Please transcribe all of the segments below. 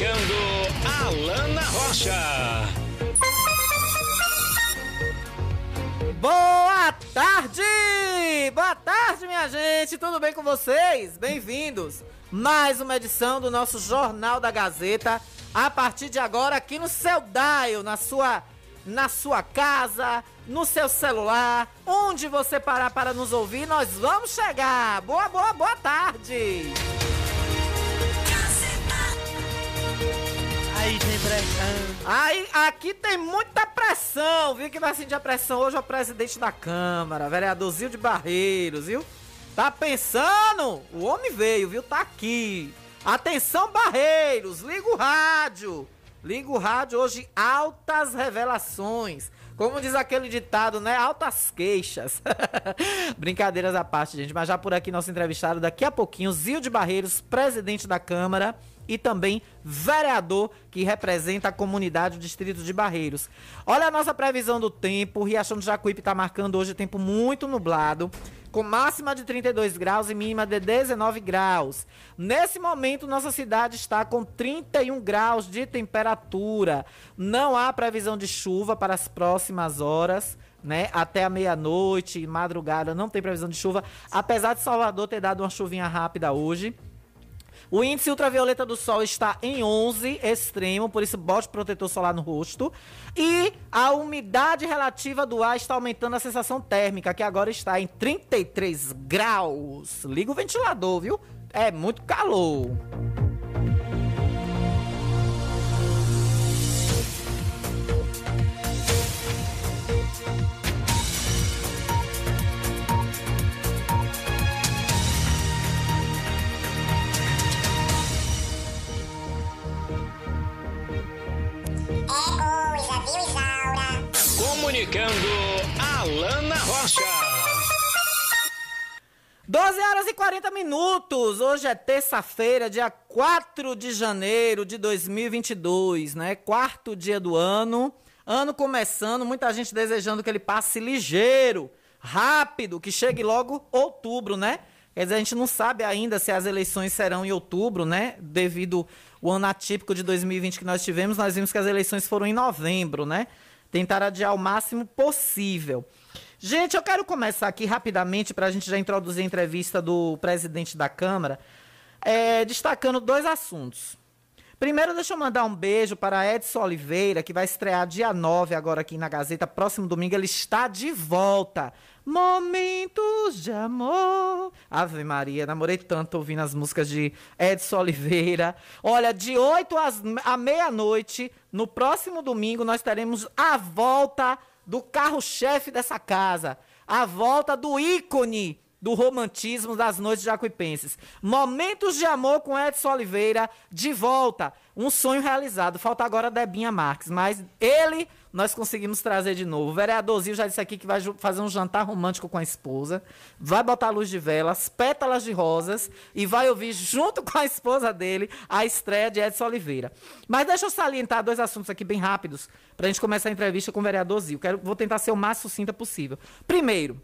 Alana Rocha. Boa tarde! Boa tarde, minha gente! Tudo bem com vocês? Bem-vindos! Mais uma edição do nosso Jornal da Gazeta. A partir de agora, aqui no seu dial, na sua, na sua casa, no seu celular, onde você parar para nos ouvir, nós vamos chegar! Boa, boa, boa tarde! Aí tem pressão. Aí, aqui tem muita pressão, viu? Que vai sentir a pressão hoje é o presidente da Câmara, vereadorzinho de Barreiros, viu? Tá pensando? O homem veio, viu? Tá aqui. Atenção, Barreiros, liga o rádio. Liga o rádio hoje, altas revelações. Como diz aquele ditado, né? Altas queixas. Brincadeiras à parte, gente. Mas já por aqui, nosso entrevistado daqui a pouquinho, Zil de Barreiros, presidente da Câmara e também vereador que representa a comunidade do distrito de Barreiros. Olha a nossa previsão do tempo. Riachão do Jacuípe está marcando hoje tempo muito nublado, com máxima de 32 graus e mínima de 19 graus. Nesse momento, nossa cidade está com 31 graus de temperatura. Não há previsão de chuva para as próximas horas. Né? Até a meia-noite, madrugada, não tem previsão de chuva. Apesar de Salvador ter dado uma chuvinha rápida hoje. O índice ultravioleta do sol está em 11 extremo, por isso bote protetor solar no rosto. E a umidade relativa do ar está aumentando a sensação térmica, que agora está em 33 graus. Liga o ventilador, viu? É muito calor. Comunicando Alana Rocha. 12 horas e 40 minutos. Hoje é terça-feira, dia 4 de janeiro de 2022, né? Quarto dia do ano. Ano começando, muita gente desejando que ele passe ligeiro, rápido, que chegue logo outubro, né? Quer dizer, a gente não sabe ainda se as eleições serão em outubro, né? Devido o ano atípico de 2020 que nós tivemos, nós vimos que as eleições foram em novembro, né? Tentar adiar o máximo possível. Gente, eu quero começar aqui rapidamente para a gente já introduzir a entrevista do presidente da Câmara, é, destacando dois assuntos. Primeiro, deixa eu mandar um beijo para Edson Oliveira, que vai estrear dia 9 agora aqui na Gazeta. Próximo domingo ele está de volta. Momentos de amor. Ave Maria, namorei tanto ouvindo as músicas de Edson Oliveira. Olha, de 8 às, à meia-noite, no próximo domingo, nós teremos a volta do carro-chefe dessa casa. A volta do ícone do romantismo das noites jacuipenses. Momentos de amor com Edson Oliveira, de volta. Um sonho realizado. Falta agora Debinha Marques, mas ele nós conseguimos trazer de novo. O vereadorzinho já disse aqui que vai fazer um jantar romântico com a esposa, vai botar luz de velas, pétalas de rosas e vai ouvir junto com a esposa dele a estreia de Edson Oliveira. Mas deixa eu salientar dois assuntos aqui bem rápidos para a gente começar a entrevista com o vereadorzinho. Quero, vou tentar ser o mais sucinta possível. Primeiro,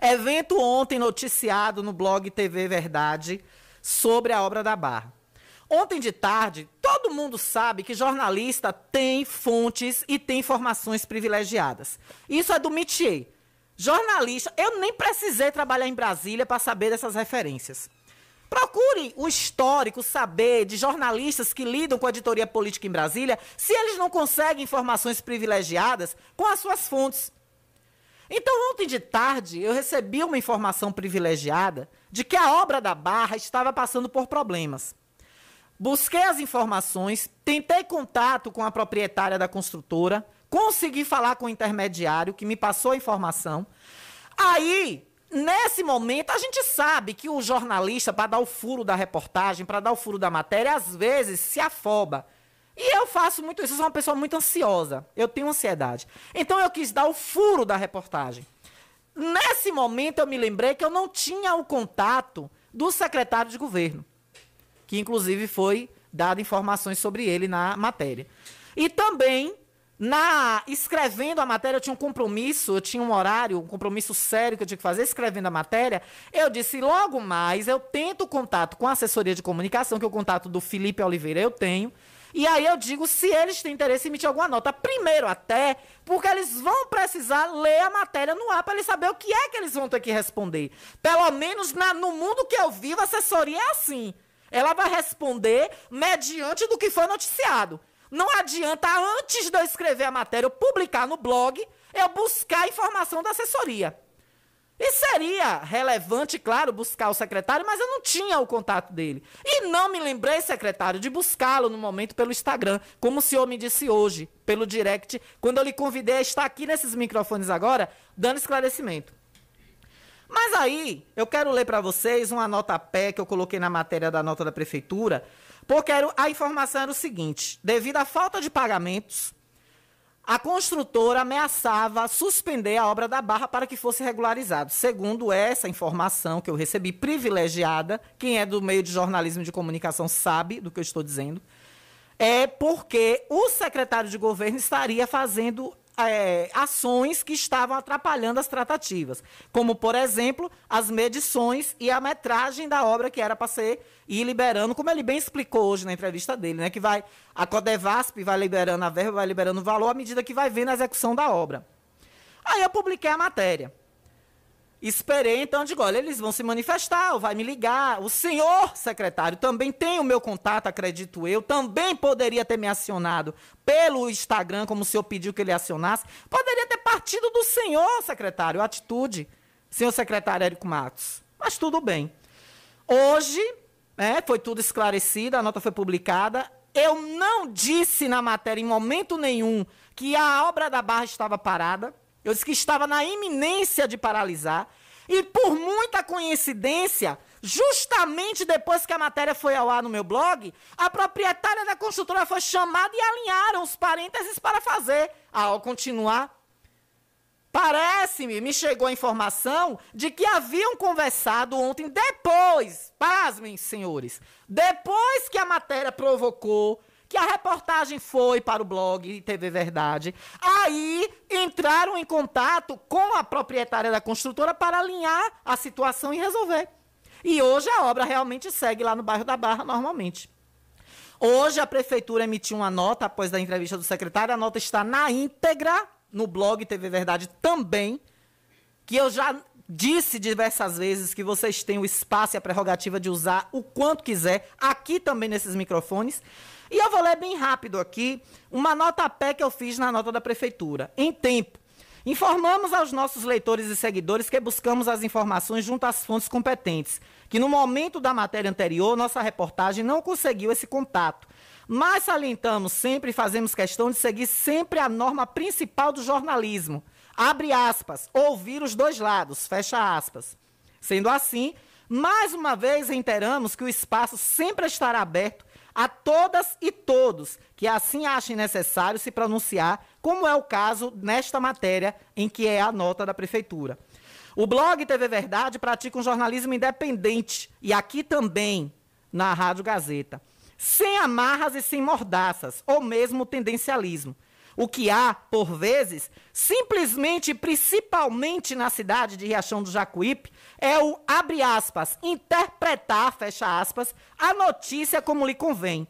Evento ontem noticiado no blog TV Verdade sobre a obra da Barra. Ontem de tarde, todo mundo sabe que jornalista tem fontes e tem informações privilegiadas. Isso é do métier. Jornalista, eu nem precisei trabalhar em Brasília para saber dessas referências. Procure o histórico saber de jornalistas que lidam com a editoria política em Brasília se eles não conseguem informações privilegiadas com as suas fontes. Então, ontem de tarde, eu recebi uma informação privilegiada de que a obra da Barra estava passando por problemas. Busquei as informações, tentei contato com a proprietária da construtora, consegui falar com o intermediário que me passou a informação. Aí, nesse momento, a gente sabe que o jornalista, para dar o furo da reportagem, para dar o furo da matéria, às vezes se afoba. E eu faço muito isso, eu sou uma pessoa muito ansiosa. Eu tenho ansiedade. Então eu quis dar o furo da reportagem. Nesse momento eu me lembrei que eu não tinha o contato do secretário de governo, que inclusive foi dado informações sobre ele na matéria. E também na escrevendo a matéria, eu tinha um compromisso, eu tinha um horário, um compromisso sério que eu tinha que fazer escrevendo a matéria. Eu disse logo mais, eu tento contato com a assessoria de comunicação, que é o contato do Felipe Oliveira eu tenho. E aí eu digo se eles têm interesse em emitir alguma nota. Primeiro até, porque eles vão precisar ler a matéria no ar para eles saber o que é que eles vão ter que responder. Pelo menos na, no mundo que eu vivo, a assessoria é assim. Ela vai responder mediante do que foi noticiado. Não adianta, antes de eu escrever a matéria, eu publicar no blog, eu buscar a informação da assessoria. E seria relevante, claro, buscar o secretário, mas eu não tinha o contato dele. E não me lembrei, secretário, de buscá-lo no momento pelo Instagram, como o senhor me disse hoje, pelo direct, quando eu lhe convidei a estar aqui nesses microfones agora, dando esclarecimento. Mas aí, eu quero ler para vocês uma nota pé que eu coloquei na matéria da nota da prefeitura, porque a informação era o seguinte: devido à falta de pagamentos, a construtora ameaçava suspender a obra da barra para que fosse regularizado. Segundo essa informação que eu recebi, privilegiada, quem é do meio de jornalismo e de comunicação sabe do que eu estou dizendo, é porque o secretário de governo estaria fazendo é, ações que estavam atrapalhando as tratativas, como, por exemplo, as medições e a metragem da obra que era para ser ir liberando, como ele bem explicou hoje na entrevista dele, né, que vai a Codevasp vai liberando a verba, vai liberando o valor à medida que vai vendo a execução da obra. Aí eu publiquei a matéria. Esperei, então, digo, olha, eles vão se manifestar, ou vai me ligar. O senhor secretário também tem o meu contato, acredito eu, também poderia ter me acionado pelo Instagram, como o senhor pediu que ele acionasse. Poderia ter partido do senhor secretário, atitude, senhor secretário Érico Matos. Mas tudo bem. Hoje, né, foi tudo esclarecido, a nota foi publicada. Eu não disse na matéria, em momento nenhum, que a obra da barra estava parada. Eu disse que estava na iminência de paralisar. E por muita coincidência, justamente depois que a matéria foi ao ar no meu blog, a proprietária da construtora foi chamada e alinharam os parênteses para fazer. Ao continuar, parece-me, me chegou a informação de que haviam conversado ontem, depois, pasmem, senhores, depois que a matéria provocou que a reportagem foi para o blog TV Verdade. Aí entraram em contato com a proprietária da construtora para alinhar a situação e resolver. E hoje a obra realmente segue lá no bairro da Barra normalmente. Hoje a prefeitura emitiu uma nota após a entrevista do secretário, a nota está na íntegra no blog TV Verdade também, que eu já disse diversas vezes que vocês têm o espaço e a prerrogativa de usar o quanto quiser, aqui também nesses microfones. E eu vou ler bem rápido aqui uma nota a pé que eu fiz na nota da prefeitura. Em tempo. Informamos aos nossos leitores e seguidores que buscamos as informações junto às fontes competentes, que no momento da matéria anterior, nossa reportagem não conseguiu esse contato. Mas salientamos sempre e fazemos questão de seguir sempre a norma principal do jornalismo. Abre aspas, ouvir os dois lados, fecha aspas. Sendo assim, mais uma vez reiteramos que o espaço sempre estará aberto a todas e todos que assim achem necessário se pronunciar, como é o caso nesta matéria em que é a nota da prefeitura. O blog TV Verdade pratica um jornalismo independente e aqui também na Rádio Gazeta, sem amarras e sem mordaças, ou mesmo tendencialismo. O que há, por vezes, simplesmente, principalmente na cidade de Riachão do Jacuípe, é o, abre aspas, interpretar, fecha aspas, a notícia como lhe convém.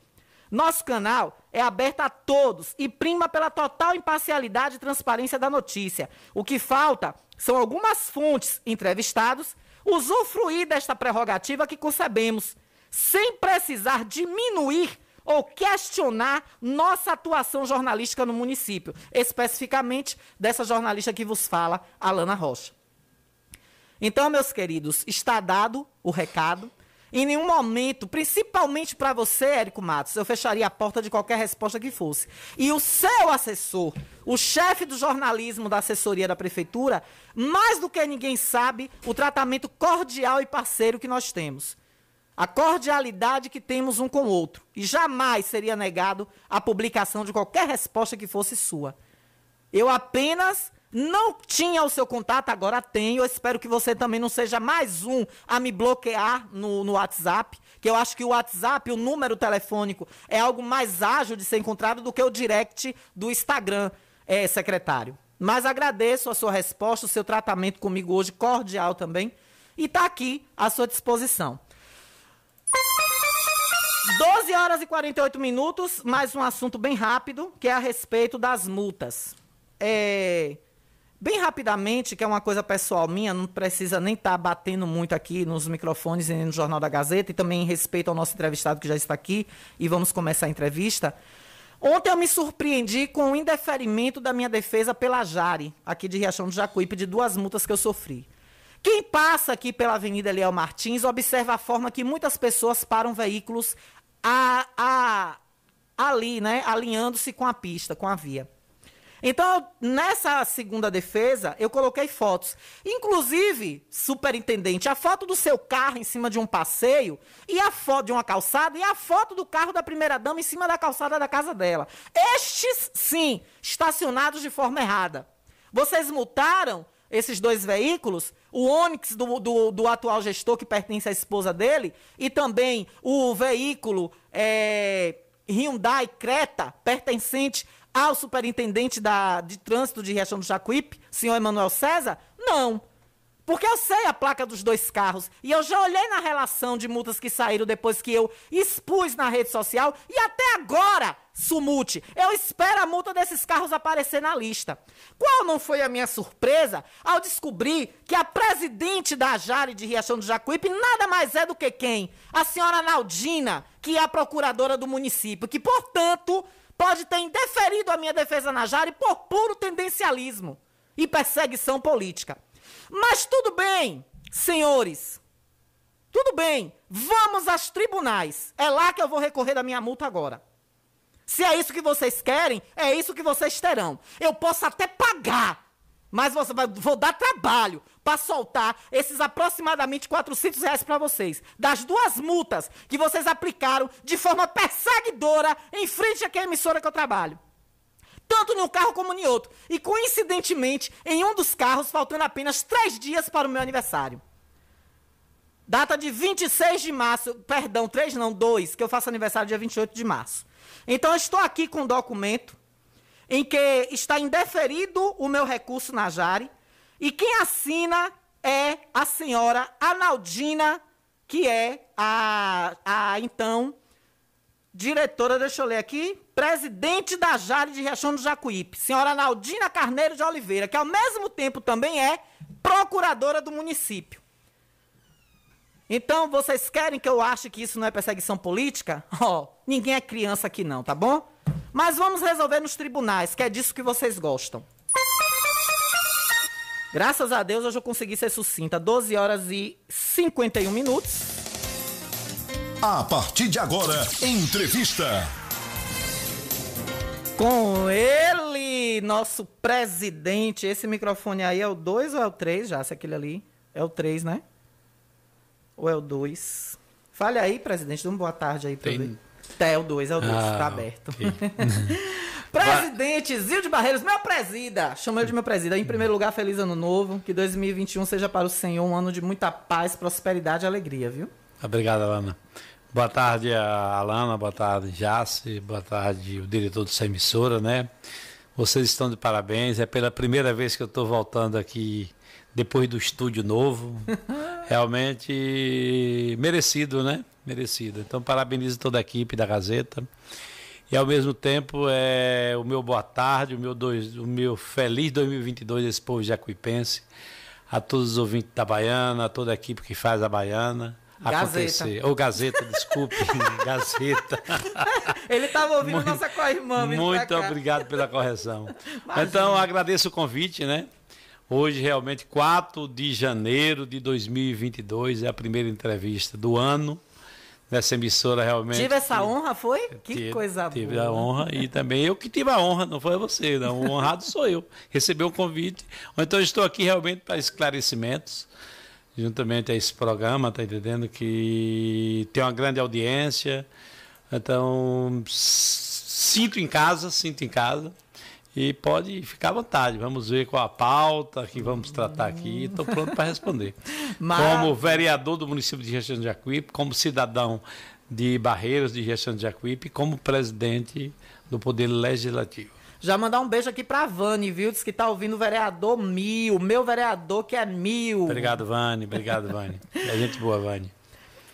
Nosso canal é aberto a todos e prima pela total imparcialidade e transparência da notícia. O que falta são algumas fontes entrevistados usufruir desta prerrogativa que concebemos, sem precisar diminuir ou questionar nossa atuação jornalística no município, especificamente dessa jornalista que vos fala, Alana Rocha. Então, meus queridos, está dado o recado. Em nenhum momento, principalmente para você, Érico Matos, eu fecharia a porta de qualquer resposta que fosse. E o seu assessor, o chefe do jornalismo da assessoria da prefeitura, mais do que ninguém sabe o tratamento cordial e parceiro que nós temos. A cordialidade que temos um com o outro. E jamais seria negado a publicação de qualquer resposta que fosse sua. Eu apenas não tinha o seu contato, agora tenho. Eu espero que você também não seja mais um a me bloquear no, no WhatsApp. Que eu acho que o WhatsApp, o número telefônico, é algo mais ágil de ser encontrado do que o direct do Instagram, é, secretário. Mas agradeço a sua resposta, o seu tratamento comigo hoje, cordial também. E está aqui à sua disposição. 12 horas e 48 minutos, mais um assunto bem rápido, que é a respeito das multas. É, Bem rapidamente, que é uma coisa pessoal minha, não precisa nem estar tá batendo muito aqui nos microfones e no Jornal da Gazeta, e também em respeito ao nosso entrevistado que já está aqui, e vamos começar a entrevista. Ontem eu me surpreendi com o indeferimento da minha defesa pela Jari, aqui de Riachão do Jacuípe, de duas multas que eu sofri. Quem passa aqui pela Avenida Eliel Martins observa a forma que muitas pessoas param veículos a, a, ali, né, alinhando-se com a pista, com a via. Então, nessa segunda defesa, eu coloquei fotos. Inclusive, superintendente, a foto do seu carro em cima de um passeio, e a foto de uma calçada, e a foto do carro da primeira-dama em cima da calçada da casa dela. Estes, sim, estacionados de forma errada. Vocês multaram esses dois veículos, o Onix do, do, do, atual gestor, que pertence à esposa dele, e também o veículo é, Hyundai Creta, pertencente ao superintendente da, de trânsito de Riachão do Jacuípe, senhor Emanuel César? Não. Porque eu sei a placa dos dois carros. E eu já olhei na relação de multas que saíram depois que eu expus na rede social. E até agora, Sumute, eu espero a multa desses carros aparecer na lista. Qual não foi a minha surpresa ao descobrir que a presidente da Jari de Riachão do Jacuípe nada mais é do que quem? A senhora Naldina, que é a procuradora do município, que, portanto, pode ter indeferido a minha defesa na Jari por puro tendencialismo e perseguição política. Mas tudo bem, senhores. Tudo bem, vamos às tribunais. É lá que eu vou recorrer da minha multa agora. Se é isso que vocês querem, é isso que vocês terão. Eu posso até pagar mas vou dar trabalho para soltar esses aproximadamente 400 reais para vocês. Das duas multas que vocês aplicaram de forma perseguidora em frente àquela emissora que eu trabalho. Tanto em um carro como em outro. E coincidentemente, em um dos carros, faltando apenas três dias para o meu aniversário. Data de 26 de março, perdão, três não, dois, que eu faço aniversário dia 28 de março. Então eu estou aqui com um documento em que está indeferido o meu recurso na Jari, e quem assina é a senhora Analdina, que é a, a então diretora, deixa eu ler aqui, presidente da Jari de Riachão do Jacuípe, senhora Analdina Carneiro de Oliveira, que ao mesmo tempo também é procuradora do município. Então, vocês querem que eu ache que isso não é perseguição política? Ó, oh, ninguém é criança aqui não, tá bom? Mas vamos resolver nos tribunais, que é disso que vocês gostam. Graças a Deus hoje eu consegui ser sucinta. 12 horas e 51 minutos. A partir de agora, entrevista. Com ele, nosso presidente. Esse microfone aí é o 2 ou é o 3 já? Se aquele ali é o 3, né? Ou é o 2? Fale aí, presidente. Dê uma boa tarde aí pra Tem... ver. É o 2, é o 2, ah, tá aberto. Okay. Presidente Zilde Barreiros, meu presida. Chama ele de meu presida. Em primeiro lugar, feliz ano novo. Que 2021 seja para o Senhor um ano de muita paz, prosperidade e alegria, viu? Obrigado, Alana. Boa tarde, Alana. Boa tarde, Jace. Boa tarde, o diretor dessa emissora, né? Vocês estão de parabéns. É pela primeira vez que eu estou voltando aqui depois do estúdio novo. Realmente merecido, né? merecido. Então, parabenizo toda a equipe da Gazeta. E ao mesmo tempo, é o meu boa tarde, o meu, dois, o meu feliz 2022 esse povo jacuipense, a todos os ouvintes da Baiana, a toda a equipe que faz a Baiana. Gazeta. Acontecer. Ou Gazeta, desculpe, Gazeta. Ele estava ouvindo muito, nossa co-irmã. Muito obrigado pela correção. Imagina. Então, agradeço o convite, né? Hoje, realmente, 4 de janeiro de 2022, é a primeira entrevista do ano nessa emissora realmente. Tive essa honra, foi? Que tive, coisa tive boa. a honra e também eu que tive a honra, não foi você, não. O honrado sou eu. Recebi o um convite. Então estou aqui realmente para esclarecimentos, juntamente a esse programa, tá entendendo? Que tem uma grande audiência. Então, sinto em casa, sinto em casa. E pode ficar à vontade. Vamos ver qual a pauta que vamos tratar aqui. Estou pronto para responder. Mas... Como vereador do município de Riachão de Jacuípe, como cidadão de Barreiros de Riachão de Jacuípe, como presidente do Poder Legislativo. Já mandar um beijo aqui para Vani, viu? Diz que tá ouvindo o vereador Mil, meu vereador que é Mil. Obrigado, Vani. Obrigado, Vani. É gente boa, Vani.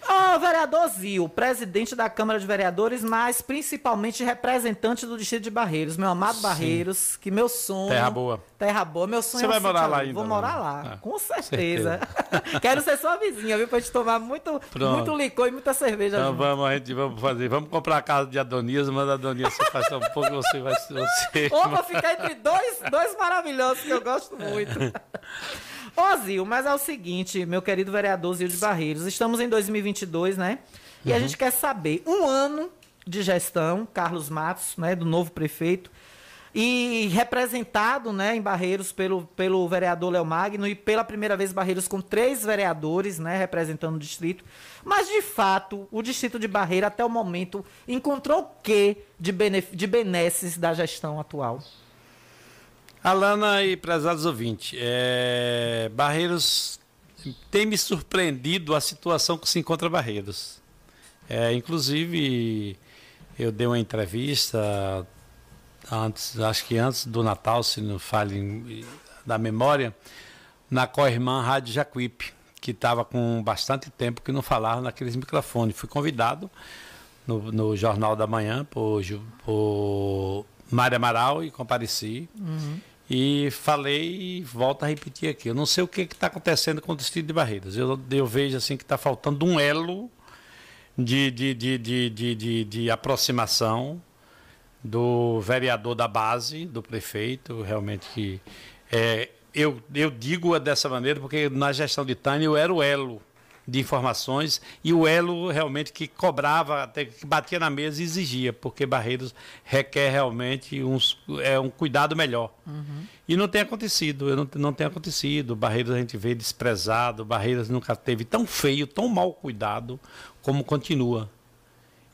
Ó, oh, vereador Zil, presidente da Câmara de Vereadores, mas principalmente representante do Distrito de Barreiros. Meu amado Sim. Barreiros, que meu sonho. Terra boa. Terra boa, meu sonho Você é vai morar lá ainda? Vou morar lá, ah, com certeza. certeza. Quero ser sua vizinha, viu? Pra gente tomar muito, muito licor e muita cerveja. Então junto. vamos, a gente vamos fazer. Vamos comprar a casa de Adonias, manda a Adonias você faz um pouco, você vai. Você... Ou vou ficar entre dois, dois maravilhosos que eu gosto muito. Ô, Zil, mas é o seguinte, meu querido vereador Zil de Barreiros, estamos em 2022, né? E uhum. a gente quer saber, um ano de gestão, Carlos Matos, né, do novo prefeito, e representado né, em Barreiros pelo, pelo vereador Léo Magno e pela primeira vez Barreiros com três vereadores né, representando o distrito. Mas, de fato, o distrito de Barreira, até o momento, encontrou o que de, de benesses da gestão atual? Alana e prezados ouvintes, é, Barreiros tem me surpreendido a situação que se encontra Barreiros. É, inclusive, eu dei uma entrevista antes, acho que antes do Natal, se não falem da memória, na Coirmã Rádio Jacuípe, que estava com bastante tempo que não falava naqueles microfones. Fui convidado no, no Jornal da Manhã por, por Mária Amaral e compareci. Uhum. E falei e volto a repetir aqui. Eu não sei o que está acontecendo com o Distrito de Barreiras. Eu, eu vejo assim que está faltando um elo de, de, de, de, de, de, de aproximação do vereador da base, do prefeito, realmente que é, eu, eu digo dessa maneira porque na gestão de Tânia eu era o elo de informações e o elo realmente que cobrava, até que batia na mesa e exigia, porque Barreiros requer realmente uns, é, um cuidado melhor. Uhum. E não tem acontecido, não, não tem acontecido. Barreiros a gente vê desprezado, Barreiros nunca teve tão feio, tão mal cuidado como continua.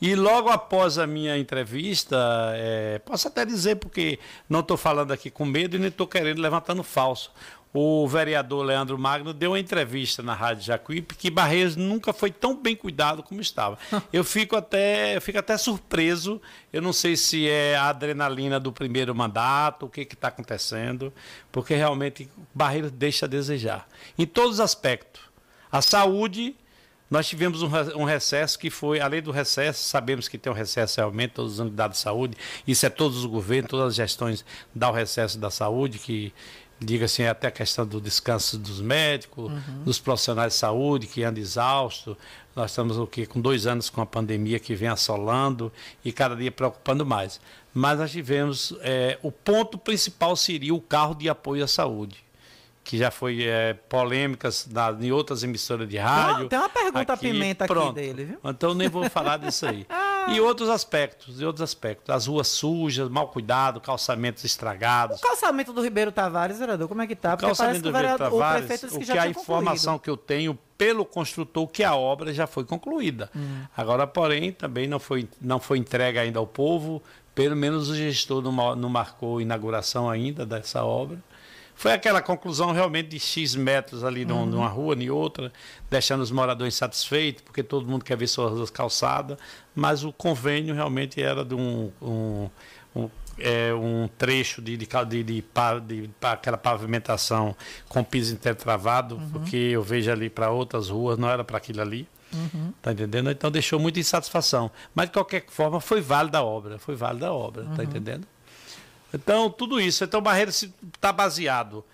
E logo após a minha entrevista, é, posso até dizer, porque não estou falando aqui com medo e nem estou querendo levantando falso o vereador Leandro Magno deu uma entrevista na Rádio Jacuípe que Barreiros nunca foi tão bem cuidado como estava. Eu fico até, eu fico até surpreso. Eu não sei se é a adrenalina do primeiro mandato, o que está acontecendo, porque realmente Barreiros deixa a desejar. Em todos os aspectos. A saúde, nós tivemos um, recesso que foi, além do recesso, sabemos que tem um recesso realmente, todas as unidades de saúde, isso é todos os governos, todas as gestões dão o recesso da saúde, que diga-se assim, até a questão do descanso dos médicos, uhum. dos profissionais de saúde que andam exaustos. Nós estamos o quê? com dois anos com a pandemia que vem assolando e cada dia preocupando mais. Mas nós tivemos, é, o ponto principal seria o carro de apoio à saúde que já foi é, polêmicas na, em outras emissoras de rádio. Tem uma pergunta aqui, pimenta pronto. aqui dele, viu? Então nem vou falar disso aí. E outros aspectos, e outros aspectos. As ruas sujas, mal cuidado, calçamentos estragados. O calçamento do Ribeiro Tavares, vereador, como é que tá? Porque o calçamento do Ribeiro Tavares, o, que, que a informação concluído. que eu tenho pelo construtor que a obra já foi concluída. Hum. Agora, porém, também não foi, não foi entregue ainda ao povo, pelo menos o gestor não, não marcou inauguração ainda dessa obra. Foi aquela conclusão realmente de X metros ali uhum. numa rua, em outra, deixando os moradores satisfeitos, porque todo mundo quer ver suas calçadas, mas o convênio realmente era de um, um, um é, um trecho de, de, de, de, de, aquela pavimentação com piso intertravado, uhum. porque eu vejo ali para outras ruas, não era para aquilo ali. Uhum. Tá entendendo? Então deixou muita insatisfação. Mas de qualquer forma foi válida a obra, foi válida a obra, tá uhum. tá entendendo? Então, tudo isso. Então, Barreira está baseado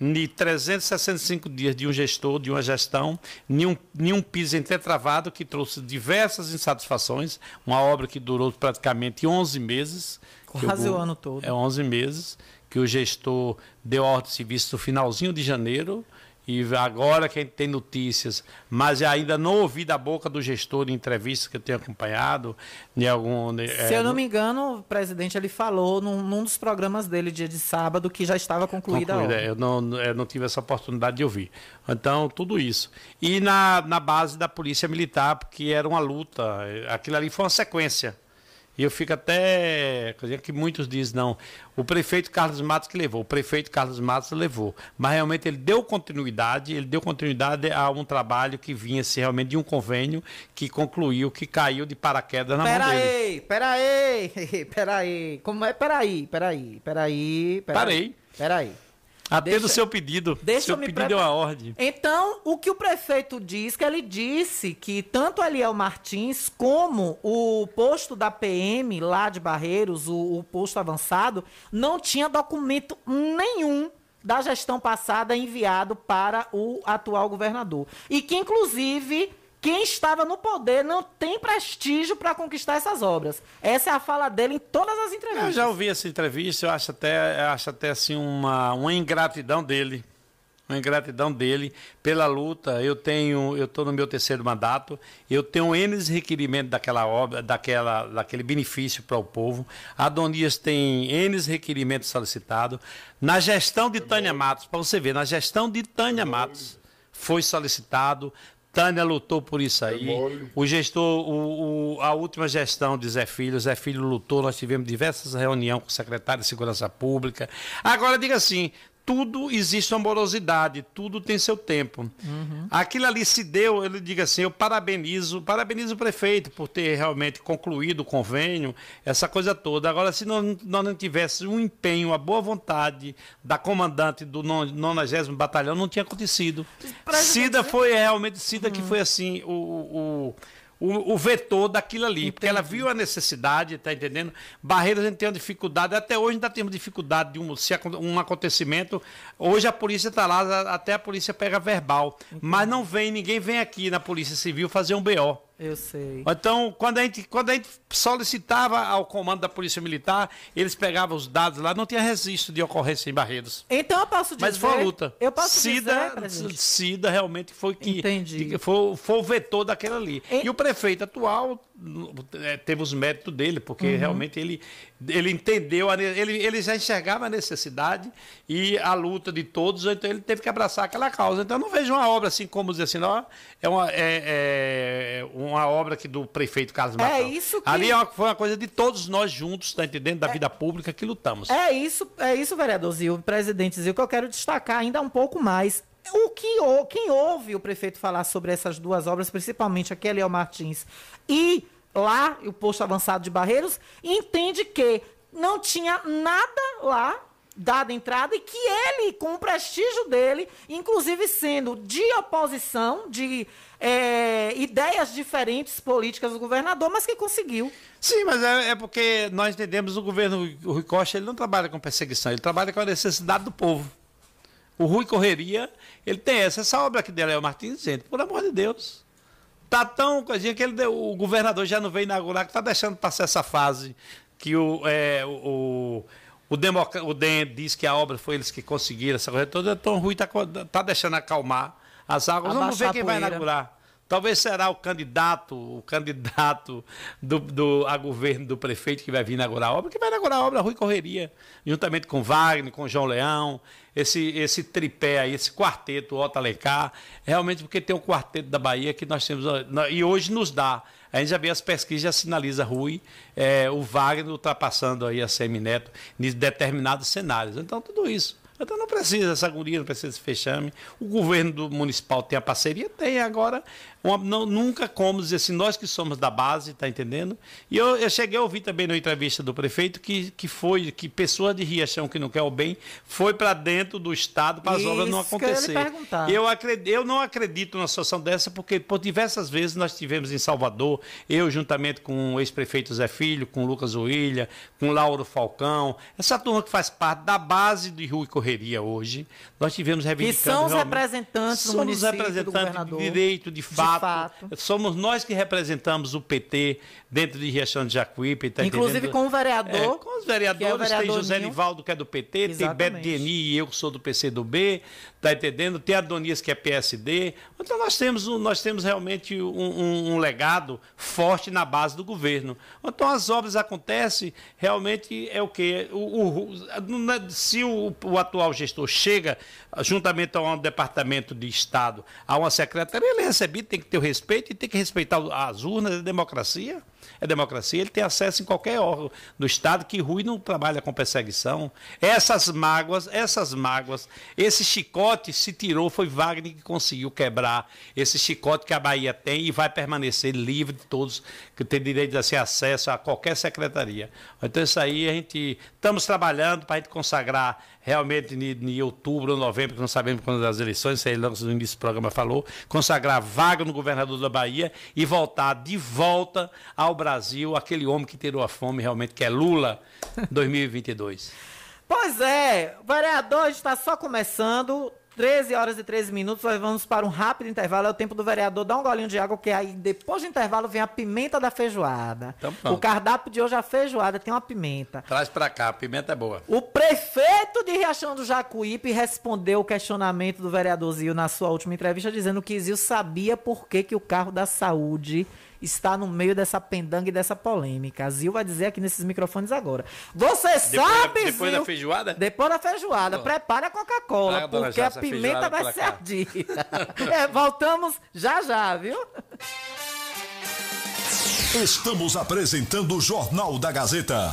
em 365 dias de um gestor, de uma gestão, nenhum, nenhum piso entretravado que trouxe diversas insatisfações, uma obra que durou praticamente 11 meses. Quase o, o ano todo. É 11 meses, que o gestor deu ordem de serviço no finalzinho de janeiro e agora que a gente tem notícias, mas ainda não ouvi da boca do gestor em entrevistas que eu tenho acompanhado, em algum. Se é, eu não me engano, o presidente ele falou num, num, dos programas dele, dia de sábado, que já estava concluída, concluída a obra. Eu não, eu não tive essa oportunidade de ouvir. Então, tudo isso. E na, na base da Polícia Militar, porque era uma luta, aquilo ali foi uma sequência. E eu fico até. que muitos dizem, não, o prefeito Carlos Matos que levou, o prefeito Carlos Matos levou. Mas realmente ele deu continuidade, ele deu continuidade a um trabalho que vinha se realmente de um convênio que concluiu, que caiu de paraquedas na pera mão dele. Peraí, peraí, peraí. Como é? Peraí, peraí, peraí. Peraí. Peraí. Atendo o seu pedido. Deixa seu eu me pedido é uma ordem. Então, o que o prefeito diz, que ele disse que tanto Eliel Martins como o posto da PM lá de Barreiros, o, o posto avançado, não tinha documento nenhum da gestão passada enviado para o atual governador. E que, inclusive, quem estava no poder não tem prestígio para conquistar essas obras. Essa é a fala dele em todas as entrevistas. Eu já ouvi essa entrevista, eu acho até, eu acho até assim uma, uma ingratidão dele. Uma ingratidão dele pela luta. Eu tenho, eu estou no meu terceiro mandato, eu tenho N requerimentos daquela obra, daquela, daquele benefício para o povo. A Adonias tem N requerimentos solicitados. Na gestão de Tânia Matos, para você ver, na gestão de Tânia Matos foi solicitado, Tânia lutou por isso aí. O gestor, o, o, a última gestão de Zé Filho, Zé Filho lutou, nós tivemos diversas reuniões com o secretário de Segurança Pública. Agora, diga assim, tudo existe amorosidade, tudo tem seu tempo. Uhum. Aquilo ali se deu, ele diga assim, eu parabenizo, parabenizo o prefeito por ter realmente concluído o convênio, essa coisa toda. Agora, se nós, nós não tivéssemos um empenho, uma boa vontade da comandante do 90 Batalhão, não tinha acontecido. Cida foi realmente, Cida uhum. que foi assim, o, o o, o vetor daquilo ali. Entendi. Porque ela viu a necessidade, está entendendo? Barreiras a gente tem uma dificuldade, até hoje ainda temos dificuldade de um, se um acontecimento. Hoje a polícia está lá, até a polícia pega verbal. Entendi. Mas não vem, ninguém vem aqui na Polícia Civil fazer um BO. Eu sei. Então, quando a, gente, quando a gente solicitava ao comando da Polícia Militar, eles pegavam os dados lá, não tinha registro de ocorrência em Barreiros. Então eu posso dizer. Mas foi a luta. Eu posso Cida, dizer. Cida realmente foi que. Entendi. foi, foi o vetor daquela ali. E... e o prefeito atual teve os méritos dele, porque uhum. realmente ele, ele entendeu, a, ele, ele já enxergava a necessidade e a luta de todos, então ele teve que abraçar aquela causa. Então eu não vejo uma obra assim como dizer assim, não, é uma, é, é uma obra que do prefeito Carlos Matão. É isso que... Ali é foi uma coisa de todos nós juntos, está entendendo, da é... vida pública que lutamos. É isso, é isso, vereador Zil, presidente Zil, que eu quero destacar ainda um pouco mais. O que quem ouve o prefeito falar sobre essas duas obras, principalmente aqui Eliel Martins e lá, o posto avançado de Barreiros, entende que não tinha nada lá dada entrada e que ele, com o prestígio dele, inclusive sendo de oposição, de é, ideias diferentes políticas do governador, mas que conseguiu. Sim, mas é, é, porque nós entendemos o governo o Rui Costa, ele não trabalha com perseguição, ele trabalha com a necessidade do povo. O Rui Correria, ele tem essa, essa obra aqui dele, é o Martins dizendo, por amor de Deus. Tá tão coisinha que ele, o governador já não veio inaugurar, que está deixando passar essa fase que o, é, o, o, Democ o DEM diz que a obra foi eles que conseguiram essa coisa toda, o Rui está tá deixando acalmar as águas. Vamos ver quem vai inaugurar. Talvez será o candidato, o candidato do, do, a governo do prefeito que vai vir inaugurar a obra, que vai inaugurar a obra Rui Correria, juntamente com Wagner, com João Leão, esse, esse tripé aí, esse quarteto, Otto Alencar, realmente porque tem um quarteto da Bahia que nós temos, e hoje nos dá. A gente já vê as pesquisas, já sinaliza Rui, é, o Wagner ultrapassando aí a Semineto em determinados cenários. Então, tudo isso. Então não precisa essa guria, não precisa esse fechame. O governo municipal tem a parceria? Tem agora. Uma, não, nunca como dizer assim, nós que somos da base, tá entendendo? E eu, eu cheguei a ouvir também na entrevista do prefeito que, que foi, que pessoa de Riachão que não quer o bem, foi para dentro do Estado para as obras não acontecer. Eu, acredito, eu não acredito numa situação dessa, porque por diversas vezes nós tivemos em Salvador, eu juntamente com o ex-prefeito Zé Filho, com Lucas Oilha, com Lauro Falcão, essa turma que faz parte da base de Rui Correia correria hoje. Nós tivemos reivindicando... Que são os representantes do município, do representantes governador. de direito, de De fato. fato. Somos nós que representamos o PT dentro de Riachão de Jacuípe. Tá Inclusive entendendo? com o vereador. É, com os vereadores, é o tem vereador José Ninho. Nivaldo, que é do PT, tem Exatamente. Beto Deni e eu, que sou do PCdoB, tá entendendo? Tem Adonias, que é PSD. Então nós temos, nós temos realmente um, um- um legado forte na base do governo. Então as obras acontecem, realmente é o quê? O, o- o- se o, o atual gestor chega, juntamente a um departamento de Estado, a uma secretaria, ele é recebido, tem que ter o respeito e tem que respeitar as urnas, é democracia. É democracia, ele tem acesso em qualquer órgão do Estado que Rui não trabalha com perseguição. Essas mágoas, essas mágoas, esse chicote se tirou, foi Wagner que conseguiu quebrar esse chicote que a Bahia tem e vai permanecer livre de todos que têm direito a ter acesso a qualquer secretaria. Então isso aí a gente estamos trabalhando para a gente consagrar realmente em, outubro ou novembro, que não sabemos quando as eleições, isso aí no início do programa falou, consagrar vaga no governador da Bahia e voltar de volta ao Brasil aquele homem que tirou a fome realmente, que é Lula 2022. Pois é, o vereador está só começando. 13 horas e 13 minutos, nós vamos para um rápido intervalo. É o tempo do vereador dar um golinho de água, porque aí depois do intervalo vem a pimenta da feijoada. Então, o cardápio de hoje, a feijoada, tem uma pimenta. Traz para cá, a pimenta é boa. O prefeito de Riachão do Jacuípe respondeu o questionamento do vereador Zil na sua última entrevista, dizendo que Zil sabia por que, que o carro da saúde está no meio dessa pendanga e dessa polêmica. A Zil vai dizer aqui nesses microfones agora. Você Depois da- sabe, depois Zil? da feijoada? Depois da feijoada. Prepara a Coca-Cola, Ah, porque a pimenta vai ser ardida. É, voltamos já já, viu? Estamos apresentando o Jornal da Gazeta.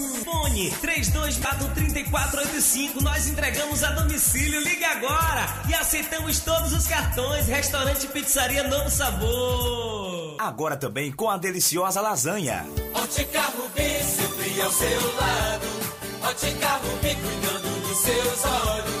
Hum, Fone 32443485. Nós entregamos a domicílio. Liga agora e aceitamos todos os cartões. Restaurante Pizzaria Novo Sabor. Agora também com a deliciosa lasanha. Ótica Rubi, sempre ao seu lado. Ótica Rubi, cuidando dos seus olhos.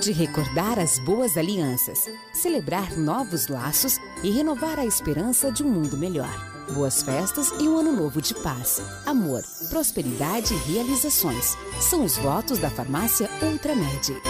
De recordar as boas alianças, celebrar novos laços e renovar a esperança de um mundo melhor. Boas festas e um ano novo de paz, amor, prosperidade e realizações. São os votos da farmácia Ultramed.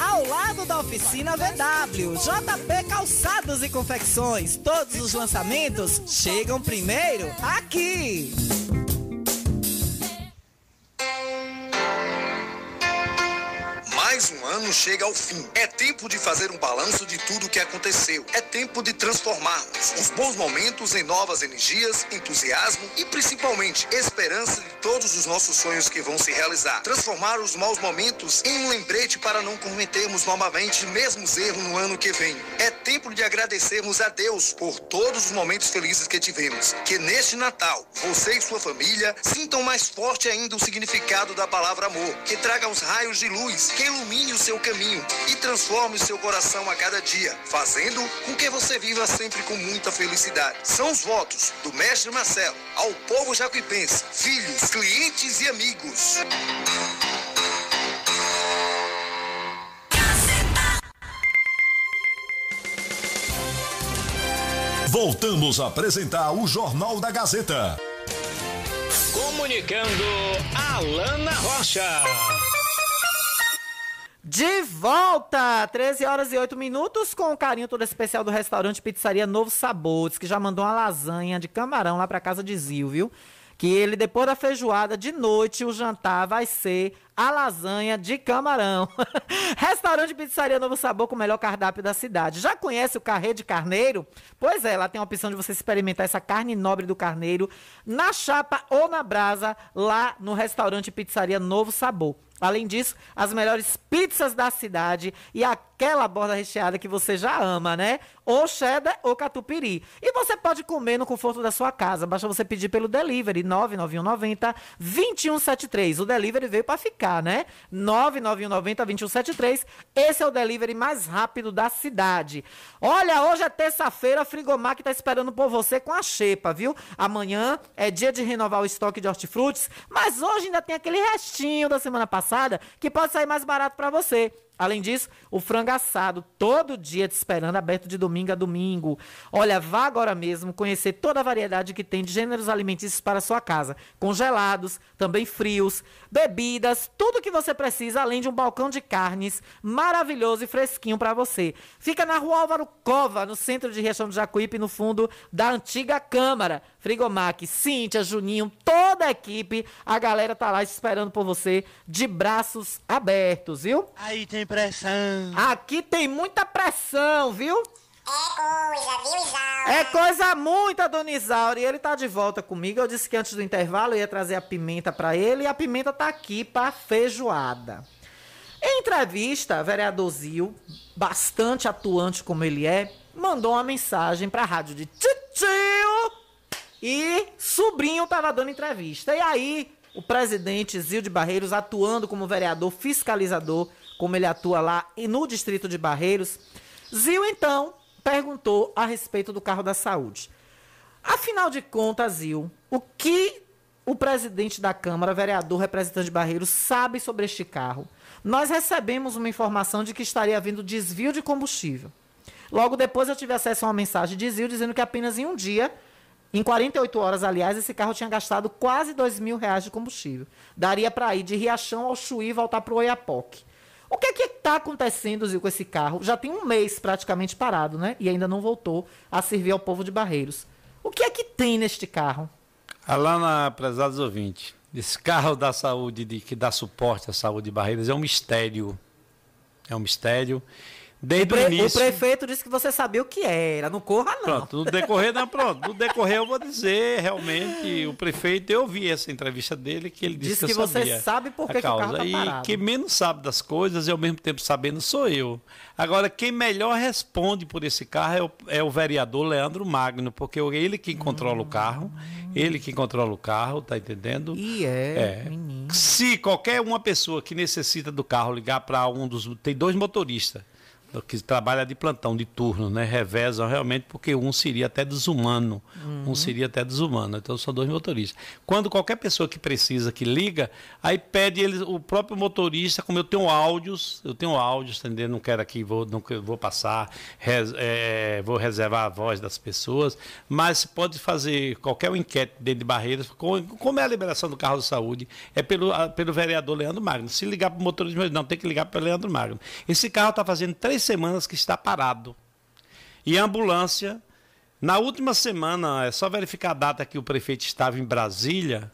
ao lado da oficina VW. JP Calçados e Confecções. Todos os lançamentos chegam primeiro aqui. Ano chega ao fim. É tempo de fazer um balanço de tudo o que aconteceu. É tempo de transformarmos os bons momentos em novas energias, entusiasmo e principalmente esperança de todos os nossos sonhos que vão se realizar. Transformar os maus momentos em um lembrete para não cometermos novamente mesmos erros no ano que vem. É tempo de agradecermos a Deus por todos os momentos felizes que tivemos. Que neste Natal, você e sua família sintam mais forte ainda o significado da palavra amor. Que traga os raios de luz, que ilumine o seu caminho e transforme o seu coração a cada dia, fazendo com que você viva sempre com muita felicidade. São os votos do mestre Marcelo ao povo jacuipense, filhos, clientes e amigos. Voltamos a apresentar o Jornal da Gazeta. Comunicando Alana Rocha. De volta! 13 horas e 8 minutos, com o carinho todo especial do restaurante Pizzaria Novo Sabores, que já mandou uma lasanha de camarão lá pra casa de Zil, viu? Que ele, depois da feijoada, de noite, o jantar vai ser a lasanha de camarão. Restaurante Pizzaria Novo Sabor com o melhor cardápio da cidade. Já conhece o carré de carneiro? Pois é, lá tem a opção de você experimentar essa carne nobre do carneiro na chapa ou na brasa, lá no restaurante Pizzaria Novo Sabor. Além disso, as melhores pizzas da cidade e aquela borda recheada que você já ama, né? Ou cheddar ou catupiry. E você pode comer no conforto da sua casa. Basta você pedir pelo delivery 99190 2173. O delivery veio para ficar, né? 99190 2173. Esse é o delivery mais rápido da cidade. Olha, hoje é terça-feira, a Frigomac tá esperando por você com a xepa, viu? Amanhã é dia de renovar o estoque de hortifrutis, mas hoje ainda tem aquele restinho da semana passada que pode sair mais barato para você. Além disso, o frango assado, todo dia te esperando, aberto de domingo a domingo. Olha, vá agora mesmo conhecer toda a variedade que tem de gêneros alimentícios para sua casa. Congelados, também frios, bebidas, tudo que você precisa, além de um balcão de carnes maravilhoso e fresquinho para você. Fica na rua Álvaro Cova, no centro de Riachão do Jacuípe, no fundo da antiga Câmara. Frigomac, Cíntia, Juninho, toda a equipe, a galera tá lá esperando por você de braços abertos, viu? Aí tem pressão. Aqui tem muita pressão, viu? É coisa, viu, Isaura? É coisa muita, dona Isaura. E ele tá de volta comigo. Eu disse que antes do intervalo eu ia trazer a pimenta para ele e a pimenta tá aqui pra feijoada. Em entrevista, vereador Zil, bastante atuante como ele é, mandou uma mensagem pra rádio de tio e sobrinho tava dando entrevista. E aí, o presidente Zil de Barreiros, atuando como vereador fiscalizador, como ele atua lá no distrito de Barreiros, Zil então perguntou a respeito do carro da saúde. Afinal de contas, Zil, o que o presidente da Câmara, vereador, representante de Barreiros, sabe sobre este carro? Nós recebemos uma informação de que estaria havendo desvio de combustível. Logo depois eu tive acesso a uma mensagem de Zil dizendo que apenas em um dia em 48 horas, aliás, esse carro tinha gastado quase 2 mil reais de combustível. Daria para ir de Riachão ao Chuí e voltar para o Oiapoque. O que é que está acontecendo, Zil, com esse carro? Já tem um mês praticamente parado, né? E ainda não voltou a servir ao povo de Barreiros. O que é que tem neste carro? Alana, prezados ouvintes, esse carro da saúde, de, que dá suporte à saúde de Barreiros, é um mistério. É um mistério. Desde o, pre, o início. O prefeito disse que você sabia o que era. Não corra, não. Pronto, no decorrer, não, pronto. No decorrer eu vou dizer, realmente, o prefeito, eu vi essa entrevista dele, que ele disse, disse que, que você sabe por que, que o carro tá E parado. quem menos sabe das coisas e ao mesmo tempo sabendo sou eu. Agora, quem melhor responde por esse carro é o, é o vereador Leandro Magno, porque é ele que controla hum, o carro, ele que controla o carro, tá entendendo? E é, é. Menino. Se qualquer uma pessoa que necessita do carro ligar para um dos... Tem dois motoristas que trabalha de plantão, de turno, né? Revezam realmente, porque um seria até desumano. Uhum. Um seria até desumano. Então são dois motoristas. Quando qualquer pessoa que precisa, que liga, aí pede ele, o próprio motorista, como eu tenho áudios, eu tenho áudios, entendeu? Não quero aqui, vou, não vou passar, res, é, vou reservar a voz das pessoas, mas pode fazer qualquer enquete dentro de barreiras, como é a liberação do carro de saúde, é pelo, pelo vereador Leandro Magno. Se ligar para o motorista, não, tem que ligar para o Leandro Magno. Esse carro está fazendo três semanas que está parado. E a ambulância, na última semana, é só verificar a data que o prefeito estava em Brasília,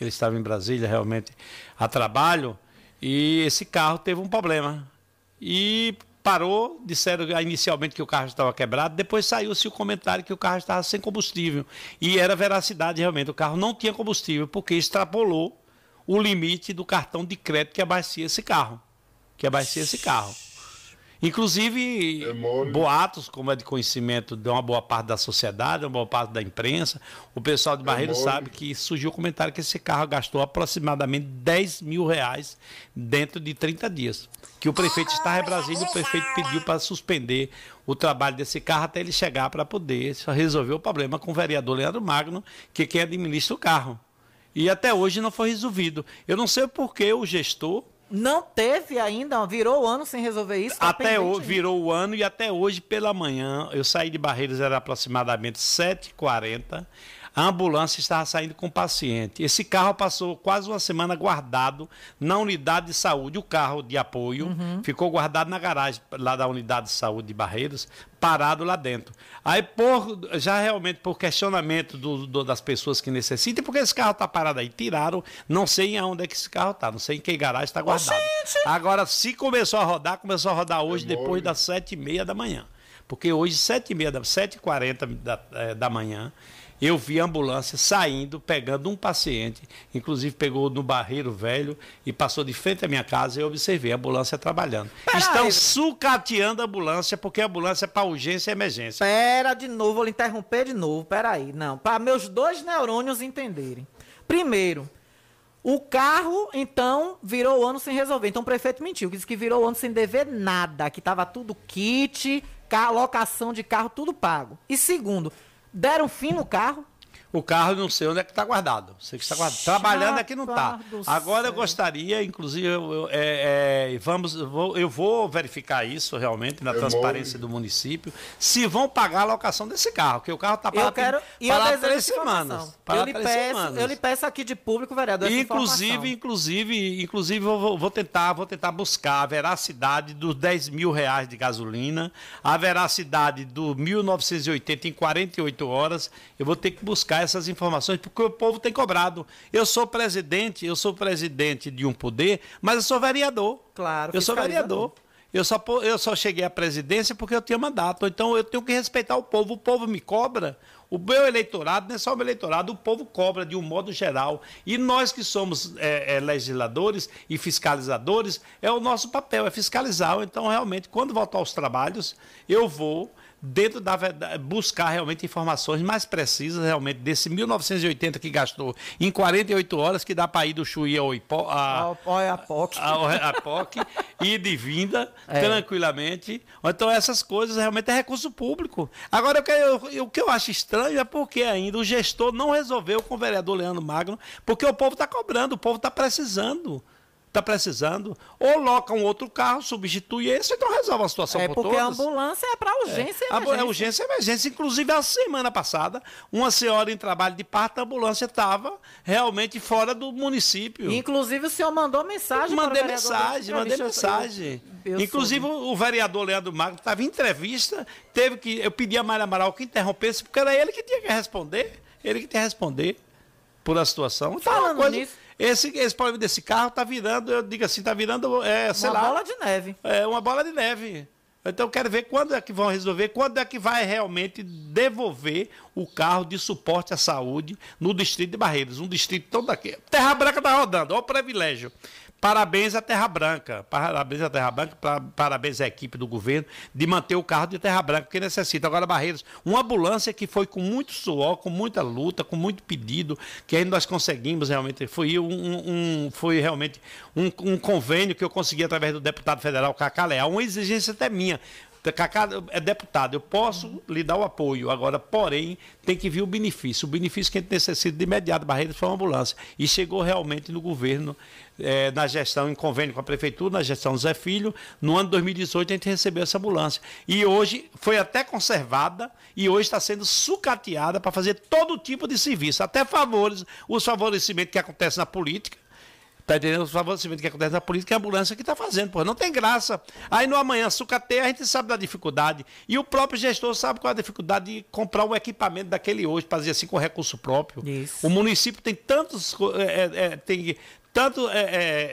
ele estava em Brasília realmente a trabalho, e esse carro teve um problema. e parou, disseram inicialmente que o carro estava quebrado, depois saiu-se o comentário que o carro estava sem combustível. E era veracidade realmente, o carro não tinha combustível, porque extrapolou o limite do cartão de crédito que abastecia esse carro. Que abastecia esse carro. Inclusive, É boatos, como é de conhecimento de uma boa parte da sociedade, uma boa parte da imprensa, o pessoal de Barreiros mole. sabe que surgiu o comentário que esse carro gastou aproximadamente 10 mil reais dentro de 30 dias. Que o prefeito está em Brasília, o prefeito pediu para suspender o trabalho desse carro até ele chegar para poder resolver o problema com o vereador Leandro Magno, que é quem administra o carro. E até hoje não foi resolvido. Eu não sei por que o gestor Não teve ainda, virou o ano sem resolver isso. tá até ainda. virou o ano e até hoje pela manhã, eu saí de Barreiros, era aproximadamente 7h40. A ambulância estava saindo com o paciente. Esse carro passou quase uma semana guardado na unidade de saúde. O carro de apoio Uhum. ficou guardado na garagem lá da unidade de saúde de Barreiros, parado lá dentro. Aí, por, já realmente por questionamento do- do- das pessoas que necessitam, porque esse carro está parado aí, tiraram, não sei aonde é que esse carro está, não sei em que garagem está guardado. Agora, se começou a rodar, começou a rodar hoje, depois das sete e meia da manhã. Porque hoje, sete e meia, da- sete e quarenta da, eh, da manhã, eu vi a ambulância saindo, pegando um paciente, inclusive pegou no barreiro velho e passou de frente à minha casa e eu observei a ambulância trabalhando. Estão sucateando a ambulância, porque a ambulância é para urgência e emergência. Pera de novo, vou lhe interromper de novo. Pera aí. Não, para meus dois neurônios entenderem. Primeiro, o carro, então, virou o ano sem resolver. Então o prefeito mentiu, disse que virou o ano sem dever nada, que tava tudo kit, ca- locação de carro, tudo pago. E segundo, deram fim no carro? O carro não sei onde é que está guardado. Sei que está guardado. Trabalhando que não está. Agora eu gostaria, inclusive, eu, eu- é, é, vamos, eu vou, eu vou verificar isso realmente na É transparência do município, se vão pagar a locação desse carro, porque o carro está Eu parado quero. Eu desejo três semanas. Eu Parado lhe, três peço, semanas. eu lhe peço aqui de público, vereador, Inclusive, informação. inclusive, inclusive, eu vou, vou tentar, vou tentar buscar a veracidade dos 10 mil reais de gasolina, a veracidade do 1980 em 48 horas. Eu vou ter que buscar essas informações, porque o povo tem cobrado. Eu sou presidente, eu sou presidente de um poder, mas eu sou vereador. Claro, Eu sou vereador. Eu só, eu só cheguei à presidência porque eu tinha mandato. Então eu tenho que respeitar o povo. O povo me cobra. O meu eleitorado, não é só o meu eleitorado, o povo cobra de um modo geral. E nós que somos é, é, legisladores e fiscalizadores, é o nosso papel, é fiscalizar. Então, realmente, quando voltar aos trabalhos, eu vou dentro da verdade, buscar realmente informações mais precisas realmente desse 1980 que gastou em 48 horas que dá para ir do Chuí ao Ipó, a, Olha a POC. a, a POC e de vinda É. tranquilamente. Então essas coisas realmente é recurso público. Agora o que eu, eu- o que eu acho estranho é porque ainda o gestor não resolveu com o vereador Leandro Magno, porque o povo está cobrando, o povo está precisando. Está precisando. Ou loca um outro carro, substitui esse, então resolve a situação É por porque a ambulância é para urgência e A, emergência. é urgência e emergência. Inclusive, a semana passada, uma senhora em trabalho de parto, a ambulância estava realmente fora do município. Inclusive, o senhor mandou mensagem Mandei para o mensagem, mandei mensagem. Eu- eu Inclusive, soube. o vereador Leandro Magno estava em entrevista, teve que. Eu pedi a Maria Amaral que interrompesse, porque era ele que tinha que responder. Ele que tinha que responder por a situação. Então, Falando uma coisa- nisso. Esse, esse problema desse carro está virando, eu digo assim, está virando, é, sei Uma lá. bola de neve. É uma bola de neve. Então eu quero ver quando é que vão resolver, quando é que vai realmente devolver o carro de suporte à saúde no distrito de Barreiros, um distrito todo aqui. Terra Branca está rodando, olha o privilégio. Parabéns à Terra Branca, parabéns à Terra Branca, pa- parabéns à equipe do governo de manter o carro de Terra Branca que necessita. Agora, Barreiros, uma ambulância que foi com muito suor, com muita luta, com muito pedido, que aí nós conseguimos realmente, foi, um, um- foi realmente um, um convênio que eu consegui através do deputado federal Cacá Leal, uma exigência até minha. Cacá é deputado, eu posso lhe dar o apoio. Agora, porém, tem que vir o benefício. O benefício que a gente necessita de imediato, Barreiras, foi uma ambulância. E chegou realmente no governo, eh, na gestão, em convênio com a prefeitura, na gestão Zé Filho. No ano de 2018, a gente recebeu essa ambulância. E hoje foi até conservada e hoje está sendo sucateada para fazer todo tipo de serviço, até favores, os favorecimentos que acontecem na política Tá entendendo? Os favorecimentos que acontece na política é a ambulância que está fazendo, pô. Não tem graça. Aí no amanhã sucateia, a gente sabe da dificuldade. E o próprio gestor sabe qual é a dificuldade de comprar um equipamento daquele hoje, fazer assim com recurso próprio. Isso. O município tem tantos. É, é, tem tanto é, é,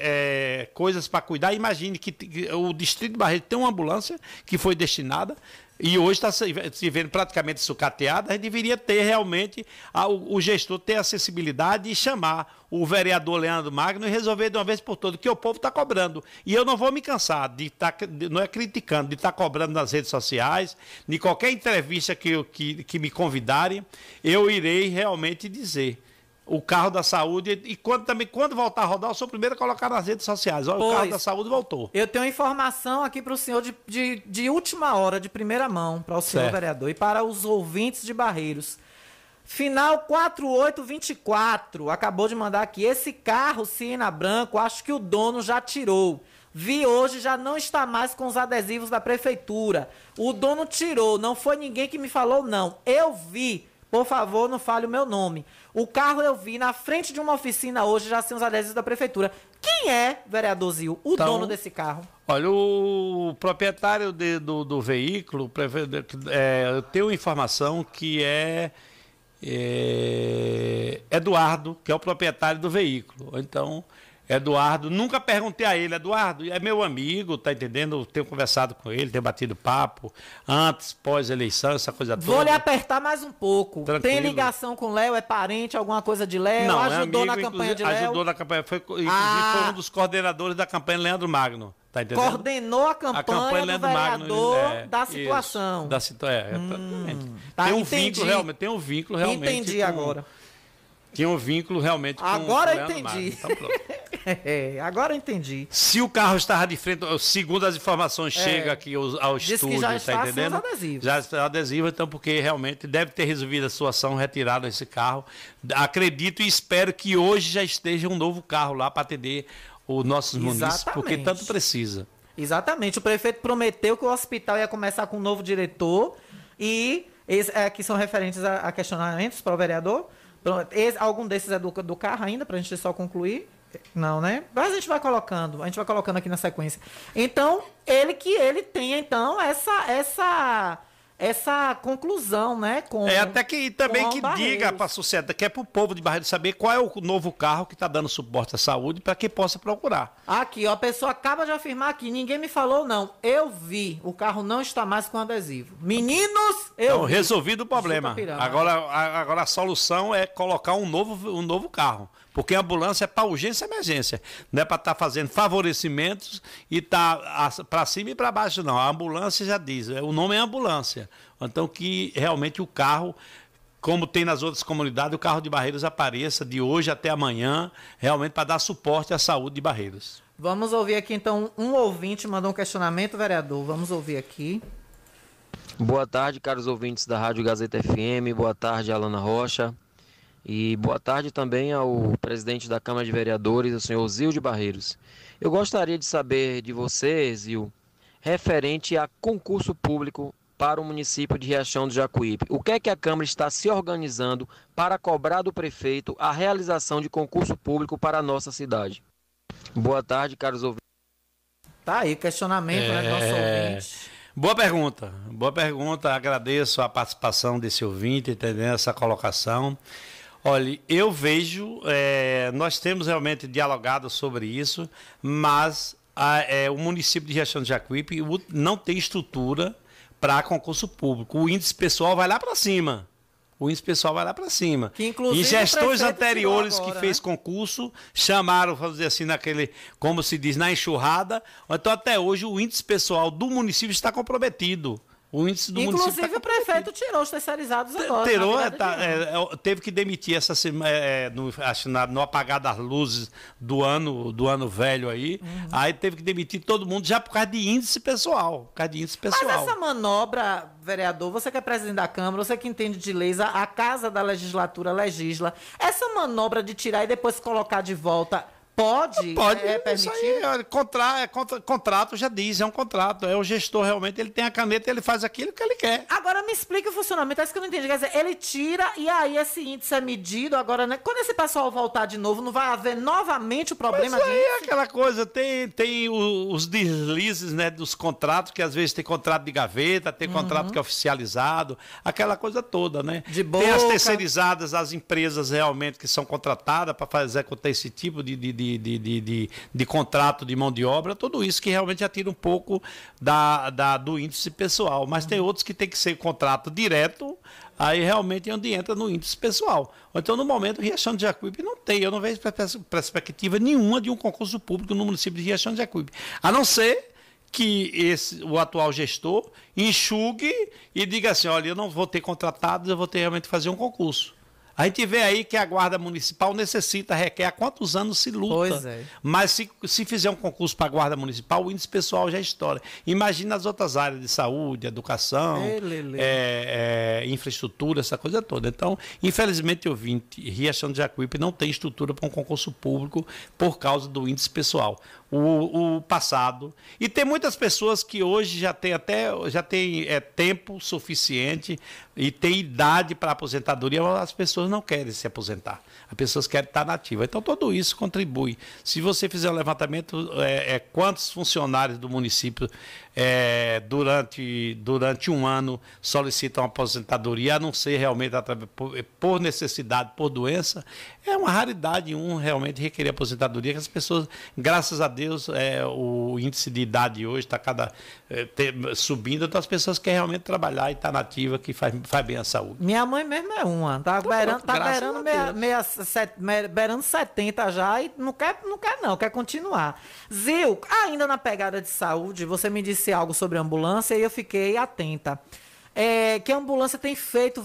é, coisas para cuidar. Imagine que, que o Distrito de Barreto tem uma ambulância que foi destinada e hoje está se, vendo praticamente sucateada, a gente deveria ter realmente a, o, o, gestor ter acessibilidade e chamar o vereador Leandro Magno e resolver de uma vez por todas, que o povo está cobrando. E eu não vou me cansar de estar, tá, não é criticando, de estar tá cobrando nas redes sociais, de qualquer entrevista que, que, que me convidarem, eu irei realmente dizer o carro da saúde e quando também quando voltar a rodar, eu sou o primeiro a colocar nas redes sociais. Olha, o carro da saúde voltou. Eu tenho informação aqui para o senhor de, de, de, última hora, de primeira mão, para o senhor certo. vereador e para os ouvintes de Barreiros. Final 4824, acabou de mandar aqui. Esse carro, Siena Branco, acho que o dono já tirou. Vi hoje, já não está mais com os adesivos da prefeitura. O dono tirou, não foi ninguém que me falou, não. Eu vi. Por favor, não fale o meu nome. O carro eu vi na frente de uma oficina hoje, já sem os adesivos da prefeitura. Quem é, vereador Zil, o então, dono desse carro? Olha, o proprietário de, do, do veículo, é, eu tenho informação que é, é Eduardo, que é o proprietário do veículo. Então, Eduardo, nunca perguntei a ele, Eduardo, é meu amigo, tá entendendo? Tenho conversado com ele, tenho batido papo antes, pós-eleição, essa coisa toda. Vou lhe apertar mais um pouco. Tranquilo. Tem ligação com o Léo? É parente, alguma coisa de Léo? Não, ajudou é na campanha de Léo? Ajudou na campanha, foi, inclusive ah. foi um dos coordenadores da campanha Leandro Magno. Tá entendendo? Coordenou a campanha, a campanha do vereador Magno, é, da situação. Isso, da é, hum, tá, tem um entendi. vínculo realmente, tem um vínculo realmente. Entendi com, agora. Tinha um vínculo realmente com Agora eu entendi. Então, é, agora eu entendi. Se o carro estava de frente, segundo as informações, é, chega aqui ao, ao estúdio, já está tá entendendo? Adesivos. Já está adesivo, então, porque realmente deve ter resolvido a situação, retirado esse carro. Acredito e espero que hoje já esteja um novo carro lá para atender os nossos munícipes, porque tanto precisa. Exatamente. O prefeito prometeu que o hospital ia começar com um novo diretor e é, que são referentes a, a questionamentos para o vereador. Esse, algum desses é do, do carro ainda, para a gente só concluir? Não, né? Mas a gente vai colocando, a gente vai colocando aqui na sequência. Então, ele que ele tenha, então, essa, essa essa conclusão, né? Com, é até que também que Barreiros. diga para a sociedade, que é para o povo de Barreiros saber qual é o novo carro que está dando suporte à saúde para que possa procurar. Aqui, ó, a pessoa acaba de afirmar aqui, ninguém me falou não. Eu vi, o carro não está mais com adesivo. Meninos, eu então, vi. resolvido o problema. Agora, agora a solução é colocar um novo, um novo carro. Porque a ambulância é para urgência e emergência. Não é para estar tá fazendo favorecimentos e tá para cima e para baixo, não. A ambulância já diz, é, o nome é ambulância. Então que realmente o carro, como tem nas outras comunidades, o carro de Barreiros apareça de hoje até amanhã, realmente para dar suporte à saúde de Barreiros. Vamos ouvir aqui então um ouvinte mandou um questionamento, vereador. Vamos ouvir aqui. Boa tarde, caros ouvintes da Rádio Gazeta FM. Boa tarde, Alana Rocha. E boa tarde também ao presidente da Câmara de Vereadores, o senhor Zil de Barreiros. Eu gostaria de saber de você, Zil, referente a concurso público para o município de Riachão do Jacuípe. O que é que a Câmara está se organizando para cobrar do prefeito a realização de concurso público para a nossa cidade? Boa tarde, caros ouvintes. Tá aí, questionamento, é... né, nosso ouvinte. Boa pergunta, boa pergunta. Agradeço a participação desse ouvinte, entendendo essa colocação. Olha, eu vejo, é, nós temos realmente dialogado sobre isso, mas a, é, o município de Riachão de Jacuípe não tem estrutura para concurso público. O índice pessoal vai lá para cima. O índice pessoal vai lá para cima. Que, inclusive, e gestores anteriores agora, que né? fez concurso chamaram, vamos dizer assim, naquele, como se diz, na enxurrada. Então, até hoje, o índice pessoal do município está comprometido. O índice do Inclusive, município. Inclusive, tá o prefeito tirou os terceirizados agora. Tirou, é, tá, é, é, teve que demitir essa semana, é, no, acho, na, no apagar das luzes do ano, do ano velho aí. Uhum. Aí teve que demitir todo mundo já por causa de índice pessoal. Por causa de índice pessoal. Mas essa manobra, vereador, você que é presidente da Câmara, você que entende de leis, a, a Casa da Legislatura legisla. Essa manobra de tirar e depois colocar de volta Pode? Pode, é isso permitido? aí, contra, é contra- contrato já diz, é um contrato. É o gestor realmente, ele tem a caneta, ele faz aquilo que ele quer. Agora me explica o funcionamento, é isso que eu não entendi. Quer dizer, ele tira e aí esse índice é medido. Agora, né? Quando esse pessoal voltar de novo, não vai haver novamente o problema Mas aí é aquela coisa, tem, tem os deslizes né, dos contratos, que às vezes tem contrato de gaveta, tem contrato que é oficializado, aquela coisa toda, né? De Tem as terceirizadas, as empresas realmente que são contratadas para executar esse tipo de, de, de, de, de, de- contrato de mão de obra, tudo isso que realmente já tira um pouco da, da, do índice pessoal. Mas tem outros que tem que ser contrato direto, aí realmente é onde entra no índice pessoal. Então, no momento, Riachão de Jacuípe não tem, eu não vejo pers- perspectiva nenhuma de um concurso público no município de Riachão de Jacuípe. A não ser que esse, o atual gestor enxugue e diga assim, olha, eu não vou ter contratados, eu vou ter realmente fazer um concurso. A gente vê aí que a Guarda Municipal necessita, requer há quantos anos se luta. É. Mas se, se fizer um concurso para a Guarda Municipal, o índice pessoal já estoura. Imagina as outras áreas de saúde, educação, é, é, infraestrutura, essa coisa toda. Então, infelizmente, eu vim, Riachão de Jacuípe não tem estrutura para um concurso público por causa do índice pessoal. O, o passado. E tem muitas pessoas que hoje já têm até já tem, é, tempo suficiente e tem idade para aposentadoria, as pessoas não querem se aposentar. As pessoas querem estar nativas. Então, tudo isso contribui. Se você fizer um levantamento, é, é, quantos funcionários do município é, durante, durante um ano solicitam aposentadoria, a não ser realmente por, necessidade, por doença, é uma raridade um realmente requerer aposentadoria, que as pessoas, graças a Deus, é, o índice de idade hoje está cada é, te- subindo, então as pessoas querem realmente trabalhar e estar nativa, que faz, faz bem à saúde. Minha mãe mesmo é uma. Tá, beirando, tá beirando, a meia, Deus. meia, set- beirando 70 já e não quer, não quer não, quer continuar. Zil, ainda na pegada de saúde, você me disse algo sobre ambulância e eu fiquei atenta. É, que a ambulância tem feito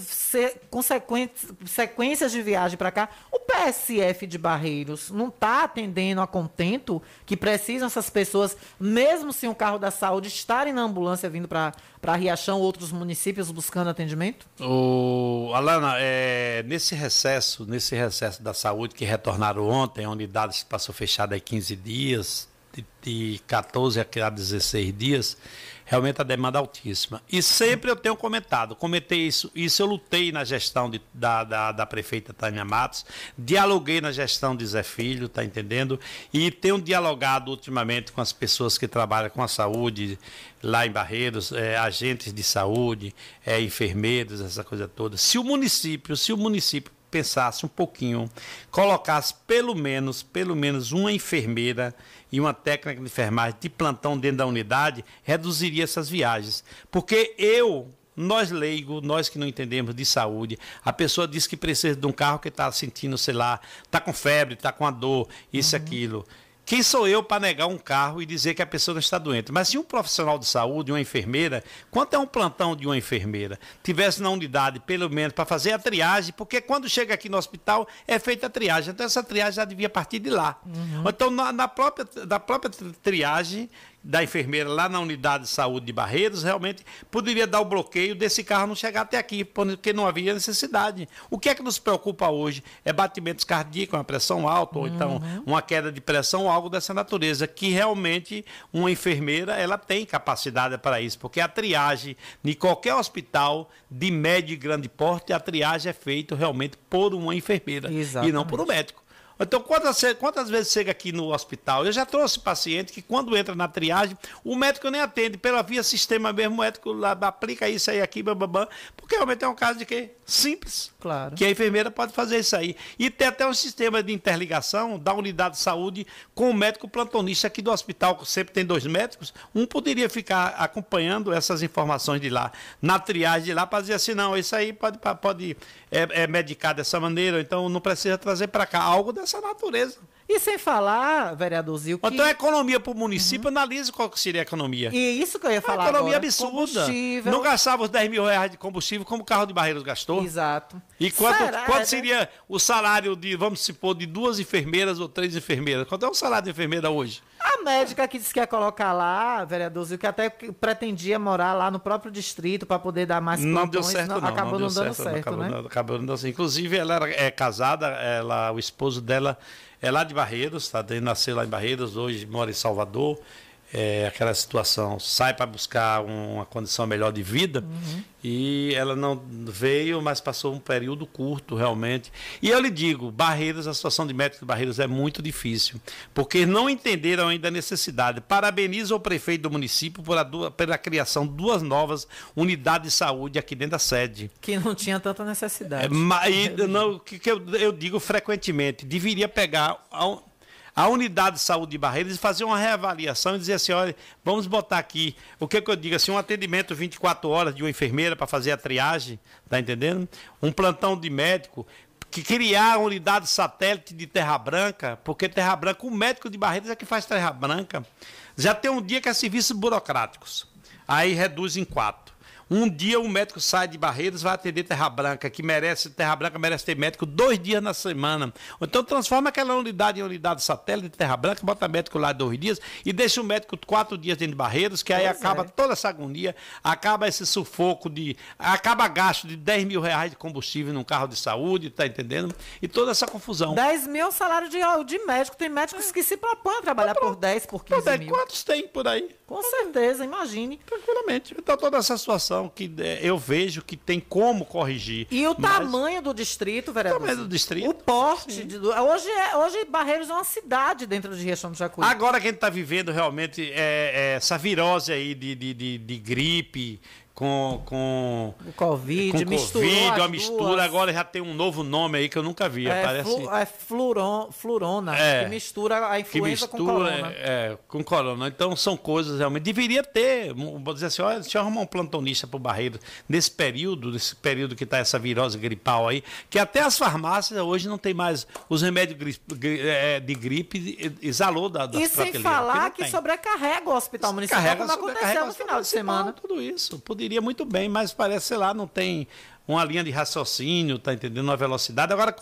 sequências de viagem para cá. O PSF de Barreiros não está atendendo a contento que precisam essas pessoas, mesmo sem o carro da saúde, estarem na ambulância vindo para Riachão, outros municípios buscando atendimento? O Alana, é, nesse recesso, nesse recesso da saúde que retornaram ontem, a unidade passou fechada há 15 dias, de, de 14 a 16 dias, realmente a demanda é altíssima. E sempre eu tenho comentado, comentei isso, isso eu lutei na gestão de- da, da, da prefeita Tânia Matos, dialoguei na gestão de Zé Filho, tá entendendo? E tenho dialogado ultimamente com as pessoas que trabalham com a saúde lá em Barreiros, é, agentes de saúde, é, enfermeiros, essa coisa toda. Se o município, se o município pensasse um pouquinho, colocasse pelo menos, pelo menos uma enfermeira e uma técnica de enfermagem de plantão dentro da unidade, reduziria essas viagens. Porque eu, nós leigos, nós que não entendemos de saúde, a pessoa diz que precisa de um carro que está sentindo, sei lá, está com febre, está com a dor, isso, aquilo. Quem sou eu para negar um carro e dizer que a pessoa não está doente? Mas se um profissional de saúde, uma enfermeira, quanto é um plantão de uma enfermeira, tivesse na unidade, pelo menos, para fazer a triagem, porque quando chega aqui no hospital é feita a triagem, então essa triagem já devia partir de lá. Ou Então, na, na própria, da própria tri- triagem da enfermeira lá na unidade de saúde de Barreiros, realmente poderia dar o bloqueio desse carro não chegar até aqui, porque não havia necessidade. O que é que nos preocupa hoje? É batimentos cardíacos, uma pressão alta, ou então uma queda de pressão, algo dessa natureza, que realmente uma enfermeira ela tem capacidade para isso, porque a triagem de qualquer hospital de médio e grande porte, a triagem é feita realmente por uma enfermeira e não por um médico. Então, quantas, quantas vezes chega aqui no hospital? Eu já trouxe paciente que, quando entra na triagem, o médico nem atende, pela via sistema mesmo, o médico lá aplica isso aí aqui, bababam, porque realmente é um caso de quê? Simples. Claro. Que a enfermeira pode fazer isso aí. E tem até um sistema de interligação da unidade de saúde com o médico plantonista aqui do hospital, que sempre tem dois médicos. Um poderia ficar acompanhando essas informações de lá, na triagem de lá, para dizer assim: não, isso aí pode, pode é, é medicar dessa maneira, então não precisa trazer para cá algo dessa natureza. E sem falar, vereador Zil, que... Então, a economia para o município, analise qual seria a economia. E isso que eu ia falar Uma economia agora, absurda. combustível. Não gastava os 10 mil reais de combustível como o carro de Barreiros gastou. Exato. E quanto, quanto seria o salário de, vamos supor, de duas enfermeiras ou três enfermeiras? Quanto é o salário de enfermeira hoje? A médica que disse que ia colocar lá, vereador Zil, que até pretendia morar lá no próprio distrito para poder dar mais Não deu certo, não. acabou não, não, deu dando certo, certo, acabou, né? não, acabou não dando certo. Inclusive, ela era- é casada, ela, o esposo dela é lá de Barreiros, tá? Ele nasceu lá em Barreiros, hoje mora em Salvador. É, aquela situação, sai para buscar uma condição melhor de vida Uhum. e ela não veio, mas passou um período curto realmente. E eu lhe digo, Barreiros, a situação de médico de Barreiros é muito difícil, porque não entenderam ainda a necessidade. Parabenizo o prefeito do município por a pela criação de duas novas unidades de saúde aqui dentro da sede. Que não tinha tanta necessidade. É, mas e não, o que, que eu, eu digo frequentemente, deveria pegar a, un- a unidade de saúde de Barreiros e fazer uma reavaliação e dizer assim, olha, vamos botar aqui, o que, que eu digo assim, um atendimento 24 horas de uma enfermeira para fazer a triagem, tá entendendo? Um plantão de médico, que criar a unidade satélite de Terra Branca, porque Terra Branca, o médico de Barreiros é que faz Terra Branca. Já tem um dia que é serviços burocráticos. Aí reduz em quatro. Um dia um médico sai de Barreiros, vai atender Terra Branca, que merece, Terra Branca merece ter médico dois dias na semana. Então transforma aquela unidade em unidade satélite de Terra Branca, bota médico lá dois dias e deixa o médico quatro dias dentro de Barreiros, que aí Pois acaba é. toda essa agonia, acaba esse sufoco de. acaba gasto de 10 mil reais de combustível num carro de saúde, tá entendendo? E toda essa confusão. 10 mil é o salário de, de médico. Tem médicos que se propõem a trabalhar por 10, por 15 Quanto é- mil. Quantos tem por aí? Com certeza, imagine. Tranquilamente. Então toda essa situação que eh, eu vejo que tem como corrigir. E o Mas- tamanho do distrito, vereador? tamanho do distrito, O porte. de- hoje, é, hoje Barreiros é uma cidade dentro de Riachão do Jacuí. Agora que a gente está vivendo realmente é, é, essa virose aí de, de, de, de gripe com, com, O Covid, com misturou Covid, uma mistura, duas. agora já tem um novo nome aí que eu nunca vi. É, parece... flu- é fluron, flurona, É. que mistura a influenza com mistura corona. é, é, com corona. Então são coisas realmente. Deveria ter, vou dizer assim, olha, deixa eu arrumar um plantonista para o Barreiro nesse período, nesse período que está essa virose gripal aí, que até as farmácias hoje não tem mais os remédios é, de gripe, exalou da, das E sem falar que tem. sobrecarrega o hospital municipal, Carrega, como aconteceu no final de semana. Tudo isso. Poderia muito bem, mas parece, sei lá, não tem uma linha de raciocínio, tá entendendo? Uma velocidade. Agora,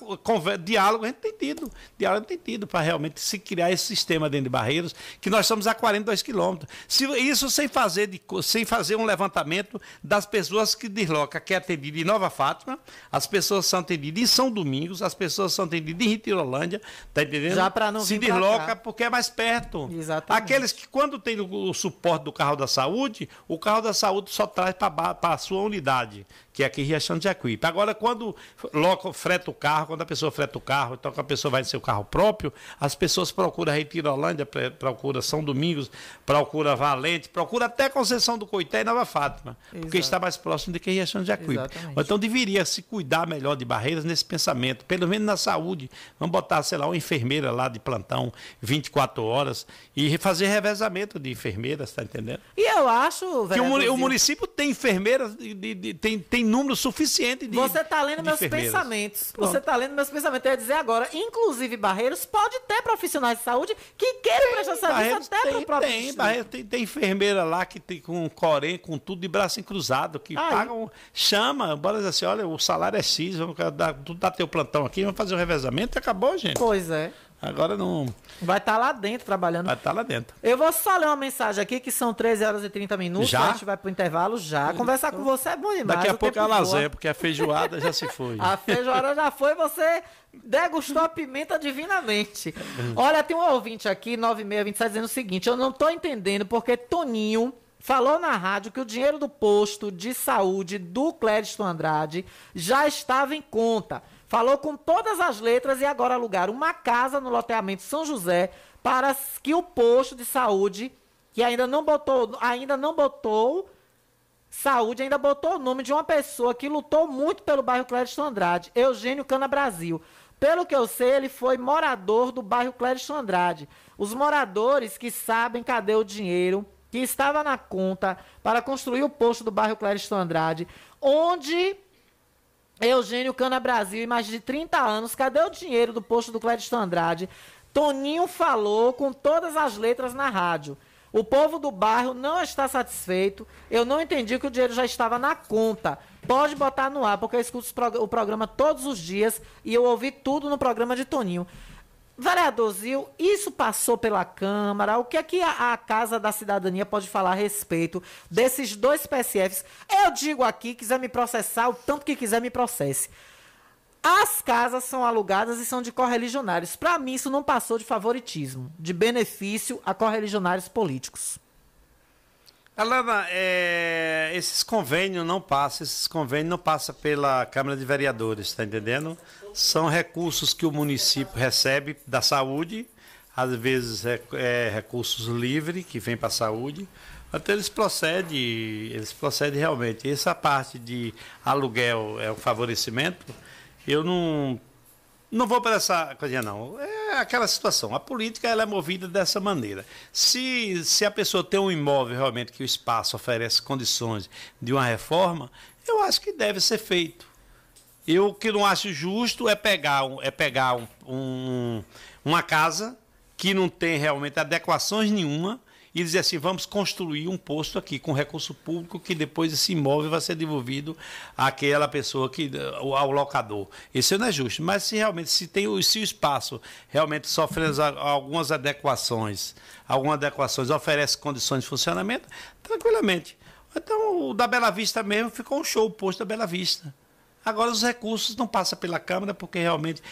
diálogo a gente tem tido. Diálogo a gente tem tido para realmente se criar esse sistema dentro de Barreiros, que nós estamos a 42 quilômetros. Se, isso sem fazer, de, sem fazer um levantamento das pessoas que deslocam, que é atendido em Nova Fátima, as pessoas são atendidas em São Domingos, as pessoas são atendidas em Ritirolândia, tá entendendo? Já pra não Se desloca porque é mais perto. Exatamente. Aqueles que quando tem o, o suporte do carro da saúde, o carro da saúde só traz para a sua unidade, que é aqui em Riachão de Jacuípe. Agora, quando loca, freta o carro, quando a pessoa freta o carro, então que a pessoa vai no seu carro próprio, as pessoas procuram Retirolândia, pre- procura São Domingos, procura Valente, procura até Conceição do Coité e Nova Fátima, porque Exato. está mais próximo de que Riachão de Jacuípe. Exatamente. Então deveria se cuidar melhor de barreiras nesse pensamento, pelo menos na saúde. Vamos botar, sei lá, uma enfermeira lá de plantão 24 horas e fazer revezamento de enfermeiras, tá entendendo? E eu acho, Que o, o município tem enfermeiras, de- de- de- tem, tem número suficiente de. Você está lendo meus pensamentos. Pronto. Você está lendo meus pensamentos. Eu ia dizer agora, inclusive Barreiros pode ter profissionais de saúde que queiram prestar serviço Barreiros até para tem, o próprio tem. Barreiros tem, tem enfermeira lá que tem com corém, com tudo de braço cruzado, que Aí. pagam, chama, bora dizer assim, olha, o salário é X, vamos dar, tu dá teu plantão aqui, vamos fazer o revezamento e acabou, gente. Pois é. Agora não Vai estar lá dentro trabalhando. vai estar lá dentro. Eu vou só ler uma mensagem aqui, que são 13 horas e 30 minutos. Já? A gente vai pro intervalo já. Conversar com você é bom demais. Daqui a pouco é a lasanha, porque a feijoada já se foi. A feijoada já foi, você degustou a pimenta divinamente. Hum. Olha, tem um ouvinte aqui, 9627, dizendo o seguinte: eu não tô entendendo porque Toninho falou na rádio que o dinheiro do posto de saúde do Clédito Andrade já estava em conta. Falou com todas as letras e agora alugaram uma casa no loteamento São José para que o posto de saúde, que ainda não botou, ainda não botou Saúde ainda botou o nome de uma pessoa que lutou muito pelo bairro Clédito Andrade, Eugênio Cana Brasil. Pelo que eu sei, ele foi morador do bairro Clédito Andrade. Os moradores que sabem cadê o dinheiro que estava na conta para construir o posto do bairro Clédito Andrade, onde Eugênio Cana Brasil, em mais de 30 anos, cadê o dinheiro do posto do Clédito Andrade? Toninho falou com todas as letras na rádio. O povo do bairro não está satisfeito. Eu não entendi que o dinheiro já estava na conta. Pode botar no ar, porque eu escuto o programa todos os dias e eu ouvi tudo no programa de Toninho. Vereador Zil, isso passou pela Câmara. O que é que a, a, Casa da Cidadania pode falar a respeito desses dois PSFs? Eu digo aqui, quiser me processar, o tanto que quiser me processe. As casas são alugadas e são de correligionários. Para mim, isso não passou de favoritismo, de benefício a correligionários políticos. Alana, é, esses convênios não passam, esses convênios não passam pela Câmara de Vereadores, está entendendo? São recursos que o município recebe da saúde, às vezes é, é recursos livres que vêm para a saúde. Então eles procedem, eles procedem realmente. Essa parte de aluguel é o favorecimento, eu não não vou para essa coisa não. É aquela situação. A política ela é movida dessa maneira. Se, se a pessoa tem um imóvel realmente que o espaço oferece condições de uma reforma, eu acho que deve ser feito. Eu que não acho justo é pegar, é pegar um, um, uma casa que não tem realmente adequações nenhuma e dizer assim, vamos construir um posto aqui com recurso público que depois esse imóvel vai ser devolvido àquela pessoa que ao locador. Isso não é justo. Mas se realmente se tem se o espaço realmente sofre algumas adequações, algumas adequações oferece condições de funcionamento, tranquilamente. Então o da Bela Vista mesmo ficou um show o posto da Bela Vista. Agora, os recursos não passam pela Câmara, porque realmente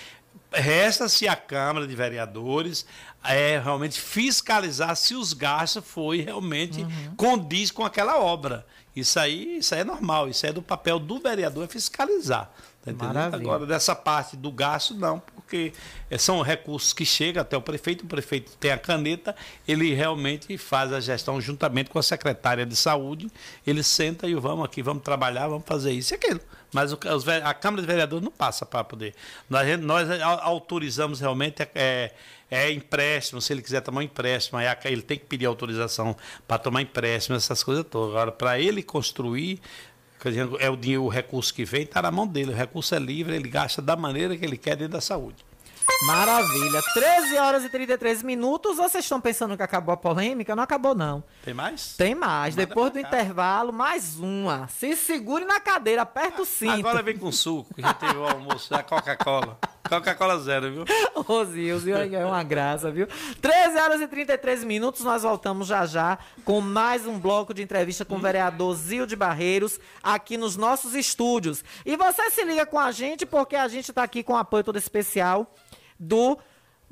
resta-se a Câmara de Vereadores é, realmente fiscalizar se os gastos foi realmente uhum. condiz com aquela obra. Isso aí, isso aí é normal, isso aí é do papel do vereador é fiscalizar. Tá Agora, dessa parte do gasto, não, porque são recursos que chegam até o prefeito, o prefeito tem a caneta, ele realmente faz a gestão juntamente com a secretária de saúde, ele senta e vamos aqui, vamos trabalhar, vamos fazer isso e aquilo. Mas o, os, a Câmara de Vereadores não passa para poder. Nós, nós autorizamos realmente é, é empréstimo, se ele quiser tomar um empréstimo, aí ele tem que pedir autorização para tomar empréstimo, essas coisas todas. Agora, para ele construir, é o dinheiro, o recurso que vem, está na mão dele. O recurso é livre, ele gasta da maneira que ele quer dentro da saúde. Maravilha. 13 horas e 33 minutos. Vocês estão pensando que acabou a polêmica? Não acabou, não. Tem mais? Tem mais. Manda Depois do cá. intervalo, mais uma. Se segure na cadeira, aperta o cinto. Agora vem com suco, que já teve o almoço da Coca-Cola. Coca-Cola zero, viu? Ô, Zilzio, é uma graça, viu? 13 horas e 33 minutos, nós voltamos já já com mais um bloco de entrevista com o vereador Zil de Barreiros aqui nos nossos estúdios. E você se liga com a gente porque a gente está aqui com apoio todo especial do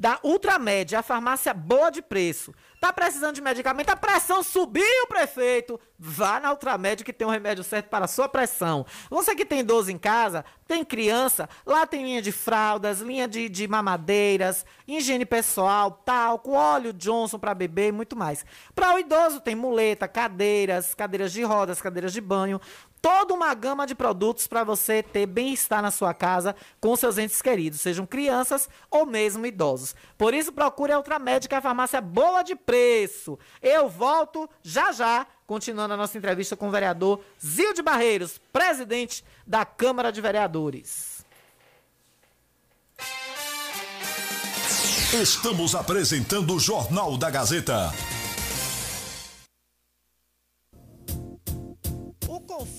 da Ultramed, a farmácia boa de preço. Tá precisando de medicamento? A pressão subiu, prefeito. Vá na Ultramed que tem o um remédio certo para a sua pressão. Você que tem idoso em casa, tem criança, lá tem linha de fraldas, linha de, de mamadeiras, higiene pessoal, talco, óleo Johnson para bebê e muito mais. Para o idoso tem muleta, cadeiras, cadeiras de rodas, cadeiras de banho, toda uma gama de produtos para você ter bem-estar na sua casa com seus entes queridos, sejam crianças ou mesmo idosos. Por isso, procure a Ultramédica, a farmácia boa de preço. Eu volto já já, continuando a nossa entrevista com o vereador Zil de Barreiros, presidente da Câmara de Vereadores. Estamos apresentando o Jornal da Gazeta.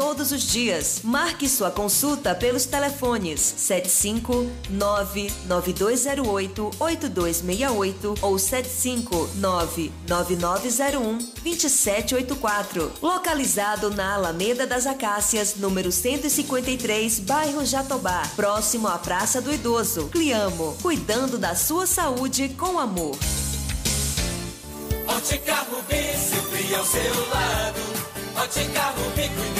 todos os dias. Marque sua consulta pelos telefones 759 9208 8268 ou 759 9901 2784. Localizado na Alameda das Acácias, número 153, bairro Jatobá, próximo à Praça do Idoso. Cliamo, cuidando da sua saúde com amor. Ótica Rubi, sempre ao seu lado. Ótica Rubi, cuidando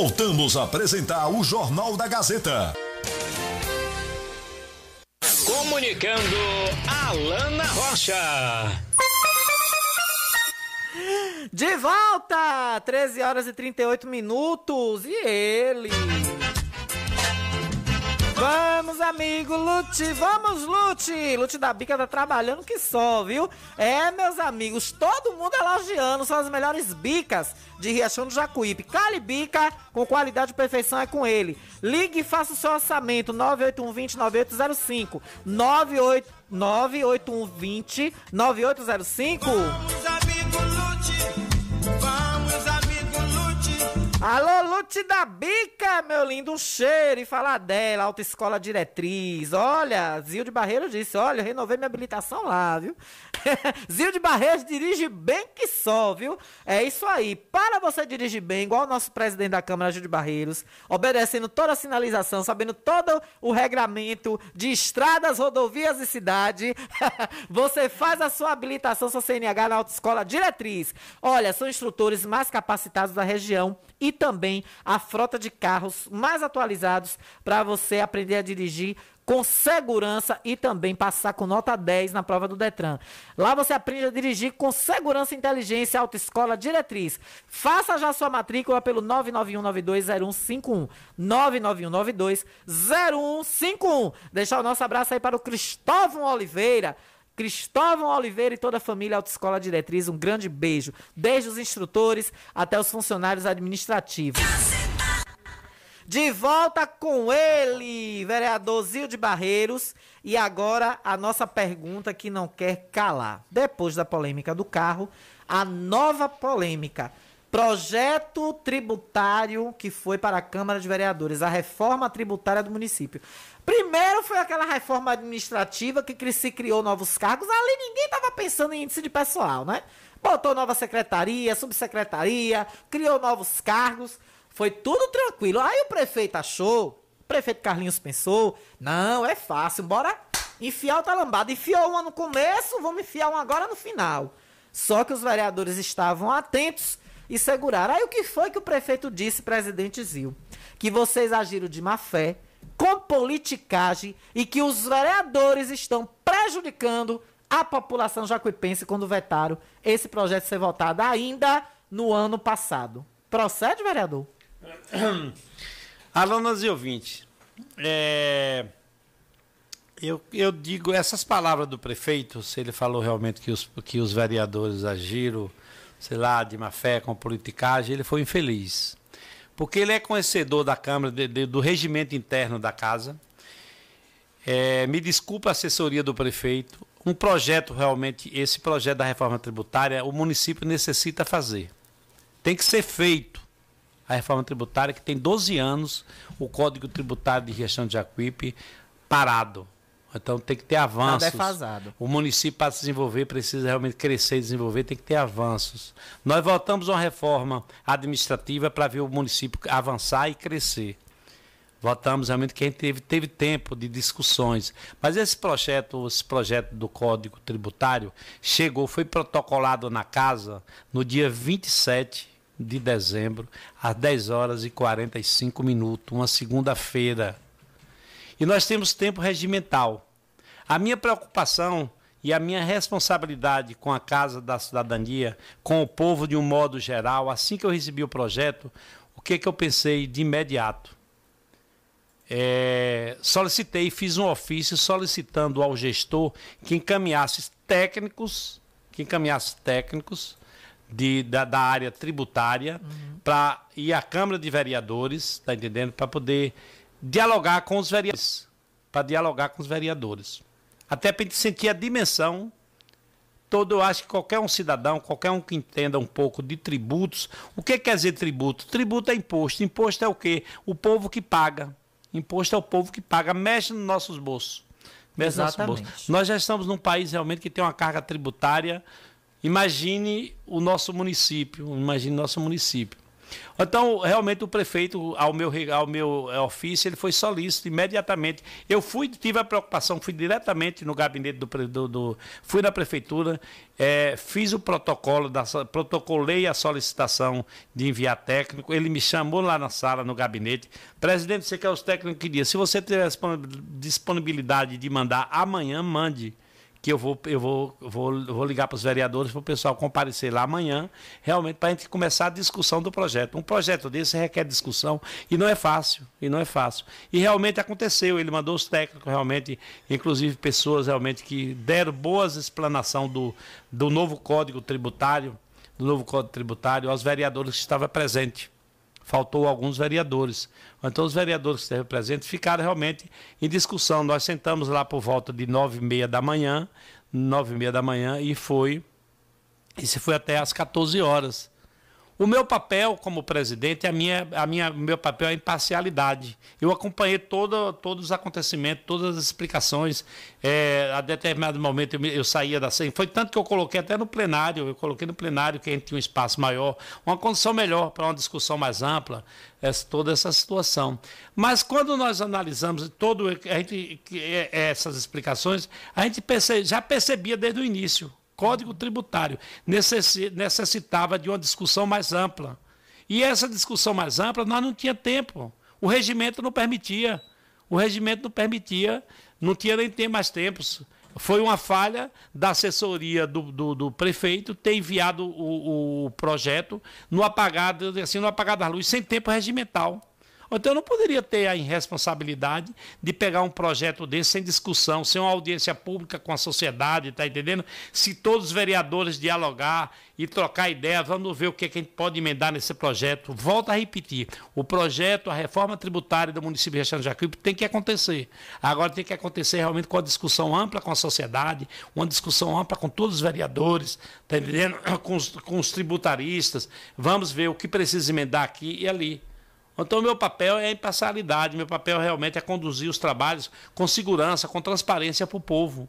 Voltamos a apresentar o Jornal da Gazeta. Comunicando Alana Rocha. De volta! 13 horas e 38 minutos. E ele? Vamos, amigo Lute, vamos, Lute! Lute da Bica tá trabalhando que só, viu? É, meus amigos, todo mundo elogiando, são as melhores bicas de Riachão do Jacuípe. Cali Bica, com qualidade e perfeição é com ele. Ligue e faça o seu orçamento, 98120-9805. 98 98120-9805. Vamos, Alô, Lute da Bica, meu lindo, cheiro e falar dela, autoescola diretriz. Olha, Zil de Barreiros disse: Olha, renovei minha habilitação lá, viu? Zil de Barreiros dirige bem que só, viu? É isso aí. Para você dirigir bem, igual o nosso presidente da Câmara, Gil de Barreiros, obedecendo toda a sinalização, sabendo todo o regramento de estradas, rodovias e cidade, você faz a sua habilitação, sua CNH na autoescola diretriz. Olha, são instrutores mais capacitados da região e também a frota de carros mais atualizados para você aprender a dirigir com segurança e também passar com nota 10 na prova do Detran. Lá você aprende a dirigir com segurança e inteligência Autoescola Diretriz. Faça já sua matrícula pelo 991920151. 991920151. Deixar o nosso abraço aí para o Cristóvão Oliveira. Cristóvão Oliveira e toda a família Autoescola Diretriz, um grande beijo. Desde os instrutores até os funcionários administrativos. De volta com ele, vereador Zil de Barreiros. E agora a nossa pergunta que não quer calar. Depois da polêmica do carro, a nova polêmica. Projeto tributário que foi para a Câmara de Vereadores, a reforma tributária do município. Primeiro foi aquela reforma administrativa que se criou novos cargos. Ali ninguém estava pensando em índice de pessoal, né? Botou nova secretaria, subsecretaria, criou novos cargos. Foi tudo tranquilo. Aí o prefeito achou, o prefeito Carlinhos pensou, não, é fácil, bora enfiar o talambado. Enfiou uma no começo, vamos enfiar uma agora no final. Só que os vereadores estavam atentos e seguraram. Aí o que foi que o prefeito disse, presidente Zil? Que vocês agiram de má fé, com politicagem e que os vereadores estão prejudicando a população jacuipense quando vetaram esse projeto ser votado ainda no ano passado. Procede, vereador? Alunas e ouvintes, é, Eu, eu digo, essas palavras do prefeito, se ele falou realmente que os, que os vereadores agiram, sei lá, de má fé, com politicagem, ele foi infeliz. Porque ele é conhecedor da Câmara, de, de, do regimento interno da casa. É, me desculpa a assessoria do prefeito. Um projeto realmente, esse projeto da reforma tributária, o município necessita fazer. Tem que ser feito a reforma tributária, que tem 12 anos, o Código Tributário de Gestão de Jacuípe parado. Então tem que ter avanços. Tá defasado. O município para se desenvolver precisa realmente crescer e desenvolver, tem que ter avanços. Nós voltamos a uma reforma administrativa para ver o município avançar e crescer. Votamos realmente que a gente teve, teve tempo de discussões. Mas esse projeto, esse projeto do Código Tributário chegou, foi protocolado na casa no dia 27 de dezembro, às 10 horas e 45 minutos, uma segunda-feira. E nós temos tempo regimental. A minha preocupação e a minha responsabilidade com a Casa da Cidadania, com o povo de um modo geral, assim que eu recebi o projeto, o que, que eu pensei de imediato? É, solicitei, fiz um ofício solicitando ao gestor que encaminhasse técnicos, que encaminhasse técnicos de, da, da área tributária uhum. para ir à Câmara de Vereadores, tá entendendo? Para poder dialogar com os vereadores. Para dialogar com os vereadores. Até para a gente sentir a dimensão todo, eu acho que qualquer um cidadão, qualquer um que entenda um pouco de tributos, o que quer dizer tributo? Tributo é imposto. Imposto é o quê? O povo que paga. Imposto é o povo que paga, mexe nos nossos bolsos. Mexe nos nossos bolsos. Nós já estamos num país realmente que tem uma carga tributária. Imagine o nosso município, imagine nosso município. Então, realmente, o prefeito, ao meu, ao meu eh, ofício, ele foi solícito imediatamente. Eu fui, tive a preocupação, fui diretamente no gabinete do. do, do fui na prefeitura, é, fiz o protocolo, da, protocolei a solicitação de enviar técnico. Ele me chamou lá na sala, no gabinete. Presidente, você quer os técnicos que dia? Se você tiver disponibilidade de mandar amanhã, mande que eu vou, eu vou, vou, vou ligar para os vereadores para o pessoal comparecer lá amanhã, realmente para a gente começar a discussão do projeto. Um projeto desse requer discussão e não é fácil, e não é fácil. E realmente aconteceu, ele mandou os técnicos realmente, inclusive pessoas realmente que deram boas explanação do, do novo código tributário, do novo código tributário aos vereadores que estavam presentes faltou alguns vereadores. Então, os vereadores que estiveram presentes ficaram realmente em discussão. Nós sentamos lá por volta de nove e meia da manhã, nove e meia da manhã, e foi, se foi até às 14 horas. O meu papel como presidente, a minha, a minha, meu papel é imparcialidade. Eu acompanhei todo, todos os acontecimentos, todas as explicações. É, a determinado momento eu, eu saía da CEM. Foi tanto que eu coloquei até no plenário, eu coloquei no plenário que a gente tinha um espaço maior, uma condição melhor para uma discussão mais ampla, toda essa situação. Mas quando nós analisamos todo, a gente, é, essas explicações, a gente perce, já percebia desde o início Código Tributário necessitava de uma discussão mais ampla. E essa discussão mais ampla nós não tinha tempo. O regimento não permitia. O regimento não permitia, não tinha nem ter mais tempos. Foi uma falha da assessoria do, do, do prefeito ter enviado o, o, projeto no apagado, assim, no apagado da luz, sem tempo regimental. Então eu não poderia ter a irresponsabilidade de pegar um projeto desse sem discussão, sem uma audiência pública com a sociedade, tá entendendo? Se todos os vereadores dialogar e trocar ideias, vamos ver o que, é que a gente pode emendar nesse projeto. Volto a repetir, o projeto, a reforma tributária do município de Restante Jacuípe tem que acontecer. Agora tem que acontecer realmente com a discussão ampla com a sociedade, uma discussão ampla com todos os vereadores, tá entendendo? Com os, com os tributaristas. Vamos ver o que precisa emendar aqui e ali. Então, meu papel é a imparcialidade, meu papel realmente é conduzir os trabalhos com segurança, com transparência para o povo.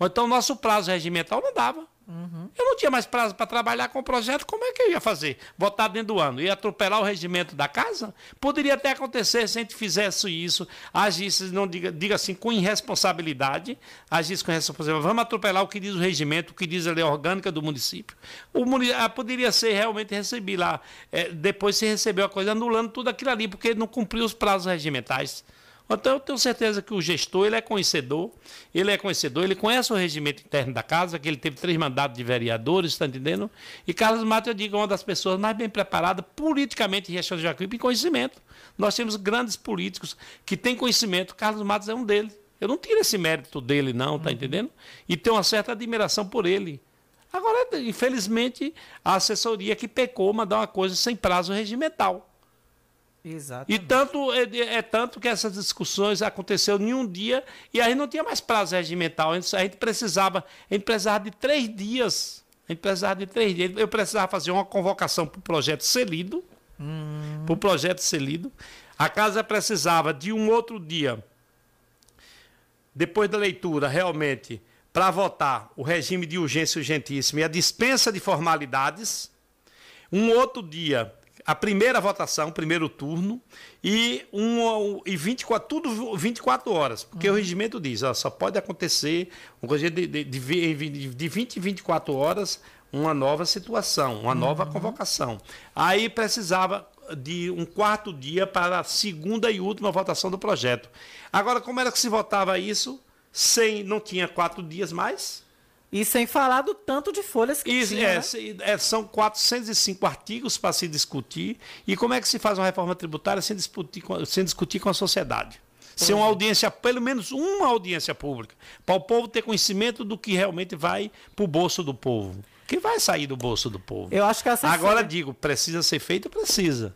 Então, nosso prazo regimental não dava. Uhum. Eu não tinha mais prazo para trabalhar com o projeto, como é que eu ia fazer? Votar dentro do ano? Ia atropelar o regimento da casa? Poderia até acontecer se a gente fizesse isso, agisse, não diga, diga assim, com irresponsabilidade, agisse com responsabilidade. Vamos atropelar o que diz o regimento, o que diz a lei orgânica do município. O ah, poderia ser realmente receber lá, é, depois se recebeu a coisa anulando tudo aquilo ali, porque não cumpriu os prazos regimentais. Então eu tenho certeza que o gestor ele é conhecedor, ele é conhecedor, ele conhece o regimento interno da casa, que ele teve três mandatos de vereadores, está entendendo? E Carlos Matos, eu digo, é uma das pessoas mais bem preparadas politicamente em gestão de Jacuípe em conhecimento. Nós temos grandes políticos que têm conhecimento, Carlos Matos é um deles. Eu não tiro esse mérito dele, não, tá entendendo? E tenho uma certa admiração por ele. Agora, infelizmente, a assessoria que pecou mandar uma coisa sem prazo regimental. Exato. E tanto é, é tanto que essas discussões aconteceram em um dia e aí não tinha mais prazo regimental. A gente, a gente precisava, a gente precisava de três dias. A gente precisava de três dias. Eu precisava fazer uma convocação para o projeto ser lido. Para o projeto ser lido. A casa precisava de um outro dia, depois da leitura, realmente, para votar o regime de urgência urgentíssima e a dispensa de formalidades. Um outro dia, a primeira votação, primeiro turno, e, um, e 24, tudo 24 horas. Porque o regimento diz, ó, só pode acontecer coisa de, de, de, de 20 e 24 horas uma nova situação, uma nova convocação. Aí precisava de um quarto dia para a segunda e última votação do projeto. Agora, como era que se votava isso? Sem, não tinha quatro dias mais. E sem falar do tanto de folhas que Isso, tinha, é, né? é, são 405 artigos para se discutir. E como é que se faz uma reforma tributária sem discutir com, sem discutir com a sociedade? Sem uma audiência, pelo menos uma audiência pública, para o povo ter conhecimento do que realmente vai para o bolso do povo. Que vai sair do bolso do povo. Eu acho que essa Agora digo, precisa ser feito, precisa.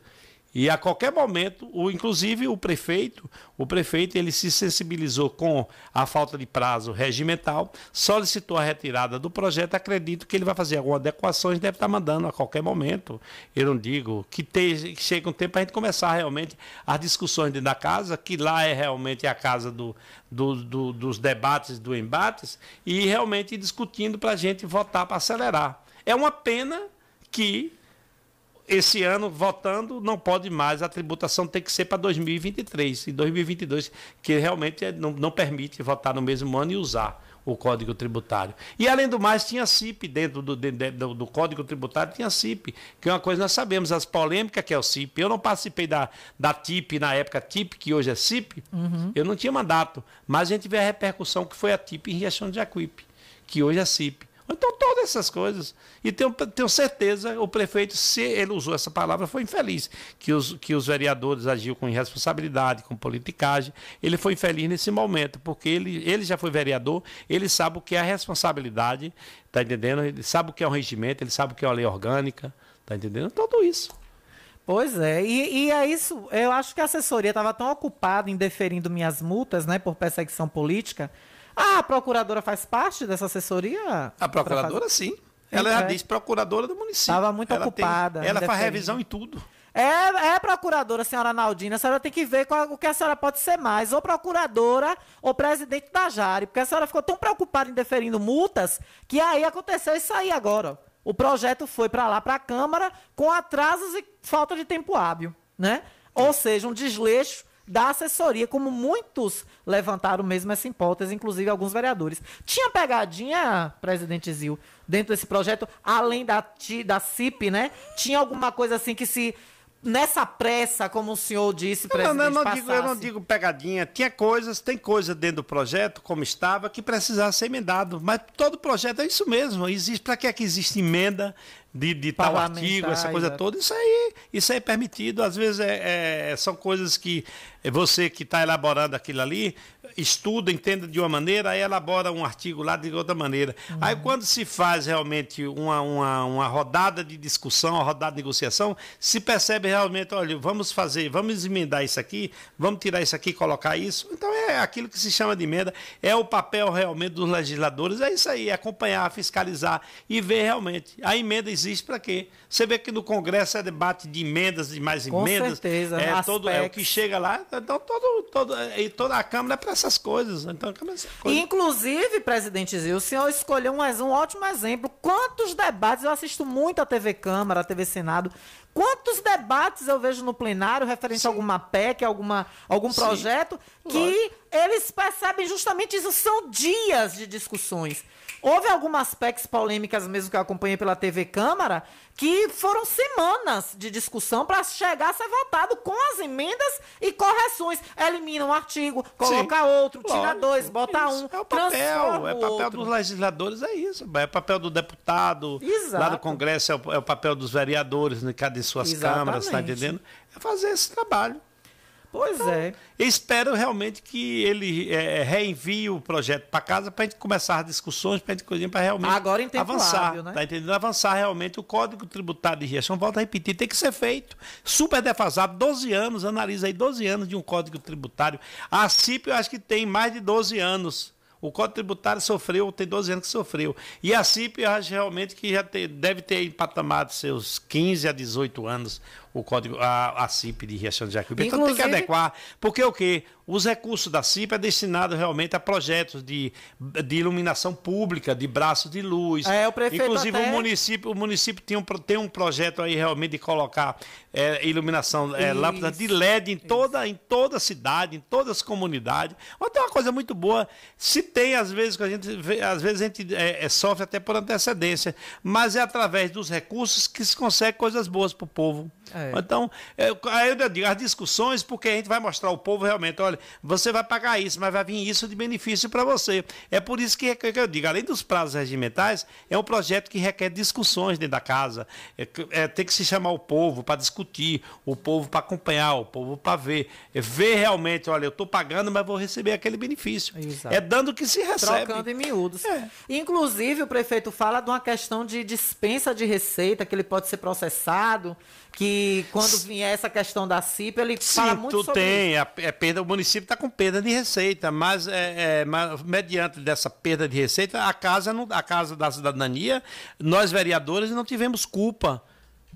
E a qualquer momento, o, inclusive o prefeito, o prefeito ele se sensibilizou com a falta de prazo regimental, solicitou a retirada do projeto. Acredito que ele vai fazer algumas adequações, deve estar mandando a qualquer momento. Eu não digo que, te, que chega um tempo para a gente começar realmente as discussões dentro da casa, que lá é realmente a casa do, do- do- dos debates, do embates, e realmente discutindo para a gente votar para acelerar. É uma pena que esse ano, votando, não pode mais, a tributação tem que ser para 2023 e 2022, que realmente é- não, não permite votar no mesmo ano e usar o Código Tributário. E, além do mais, tinha CIP dentro do, do, do Código Tributário, tinha CIP, que é uma coisa que nós sabemos, as polêmicas que é o CIP. Eu não participei da, da TIP na época TIP, que hoje é CIP, Uhum. eu não tinha mandato, mas a gente vê a repercussão que foi a TIP em Riachão de Jacuípe, que hoje é CIP. Então, todas essas coisas. E tenho, tenho certeza, o prefeito, se ele usou essa palavra, foi infeliz. Que os, que os vereadores agiu com irresponsabilidade, com politicagem. Ele foi infeliz nesse momento, porque ele, ele já foi vereador, ele sabe o que é a responsabilidade, tá entendendo? Ele sabe o que é um regimento, ele sabe o que é uma lei orgânica, tá entendendo? Tudo isso. Pois é, e, e é isso. Eu acho que a assessoria estava tão ocupada em deferindo minhas multas, né, por perseguição política. Ah, a procuradora faz parte dessa assessoria? A procuradora, sim. Ela já É. diz procuradora do município. Tava muito Ela tem- ocupada em ela faz revisão em tudo. É, é procuradora, senhora Naldina. A senhora tem que ver qual- o que a senhora pode ser mais. Ou procuradora ou presidente da Jari. Porque a senhora ficou tão preocupada em deferindo multas que aí aconteceu isso aí agora. O projeto foi para lá, para a Câmara, com atrasos e falta de tempo hábil. Né? Ou seja, um desleixo da assessoria, como muitos levantaram mesmo essa hipótese, inclusive alguns vereadores. Tinha pegadinha, presidente Zil, dentro desse projeto, além da, da CIP, né? Tinha alguma coisa assim que se. Nessa pressa, como o senhor disse, Não, presidente, não, eu não digo, eu não digo pegadinha. Tinha coisas, tem coisa dentro do projeto, como estava, que precisava ser emendado. Mas todo projeto é isso mesmo. Existe, para que é que existe emenda de, de tal artigo, essa coisa toda? Isso aí, isso aí é permitido. Às vezes é, é- são coisas que você que está elaborando aquilo ali, estuda, entenda de uma maneira, aí elabora um artigo lá de outra maneira. Aí quando se faz realmente uma, uma, uma rodada de discussão, uma rodada de negociação, se percebe realmente, olha, vamos fazer, vamos emendar isso aqui, vamos tirar isso aqui e colocar isso. Então é aquilo que se chama de emenda, é o papel realmente dos legisladores, é isso aí, acompanhar, fiscalizar e ver realmente. A emenda existe para quê? Você vê que no Congresso é debate de emendas, de mais Com emendas. certeza, é, todo, é o que chega lá, então todo, todo, e toda a Câmara é para essas coisas. Então, a Câmara é essas E, coisas. inclusive, presidente Zil, o senhor escolheu um, um ótimo exemplo. Quantos debates, eu assisto muito a TV Câmara, a TV Senado, quantos debates eu vejo no plenário referente a alguma PEC, alguma, algum Sim, projeto, que eles percebem justamente isso, são dias de discussões. Houve algumas PECs polêmicas mesmo que eu acompanhei pela TV Câmara, que foram semanas de discussão para chegar a ser votado com as emendas e correções. Elimina um artigo, coloca Sim, outro, tira lógico, dois, bota isso. um, É o papel, é o papel outro. dos legisladores, é isso. É papel do deputado, Exato. lá no Congresso é o, é o papel dos vereadores, né, cada em suas Exatamente. câmaras, tá entendendo? É fazer esse trabalho. Pois Então, é. Espero realmente que ele é, reenvie o projeto para casa para a gente começar as discussões, para a gente para realmente Agora avançar. hábil, né? Tá entendendo? Avançar realmente o Código Tributário de Riachão, volta a repetir, tem que ser feito. Super defasado, 12 anos, analisa aí 12 anos de um Código Tributário. A CIP eu acho que tem mais de 12 anos. O Código Tributário sofreu, tem 12 anos que sofreu. E a CIP, eu acho realmente que já te- deve ter em patamar de seus 15 a 18 anos o código, a, a CIP de Riachão de Jacuípe. Então tem que adequar. Porque o quê? Os recursos da CIP é destinado realmente a projetos de, de iluminação pública, de braços de luz. É, o prefeito Inclusive até- o município, o município tem um, tem um projeto aí realmente de colocar é, iluminação, é, Isso. lâmpadas de LED em toda, em toda a cidade, em todas as comunidades. Tem uma coisa muito boa. Se tem, às vezes, que a gente às vezes a gente é, é, sofre até por antecedência, mas é através dos recursos que se consegue coisas boas para o povo. É. Então, é, aí eu digo, as discussões, porque a gente vai mostrar ao povo realmente, olha, você vai pagar isso, mas vai vir isso de benefício para você. É por isso que, que eu digo, além dos prazos regimentais, é um projeto que requer discussões dentro da casa. É, é, tem que se chamar o povo para discutir, o povo para acompanhar, o povo para ver. É, ver realmente, olha, eu estou pagando, mas vou receber aquele benefício. Exato. É dando que se recebe. Trocando em miúdos. É. Inclusive, o prefeito fala de uma questão de dispensa de receita, que ele pode ser processado, que quando vier essa questão da CIP, ele fala Sim, muito tu sobre isso. tem, a, é perda, o município está com perda de receita, mas, é, é, mas mediante dessa perda de receita, a casa, não, a casa da cidadania, nós vereadores não tivemos culpa.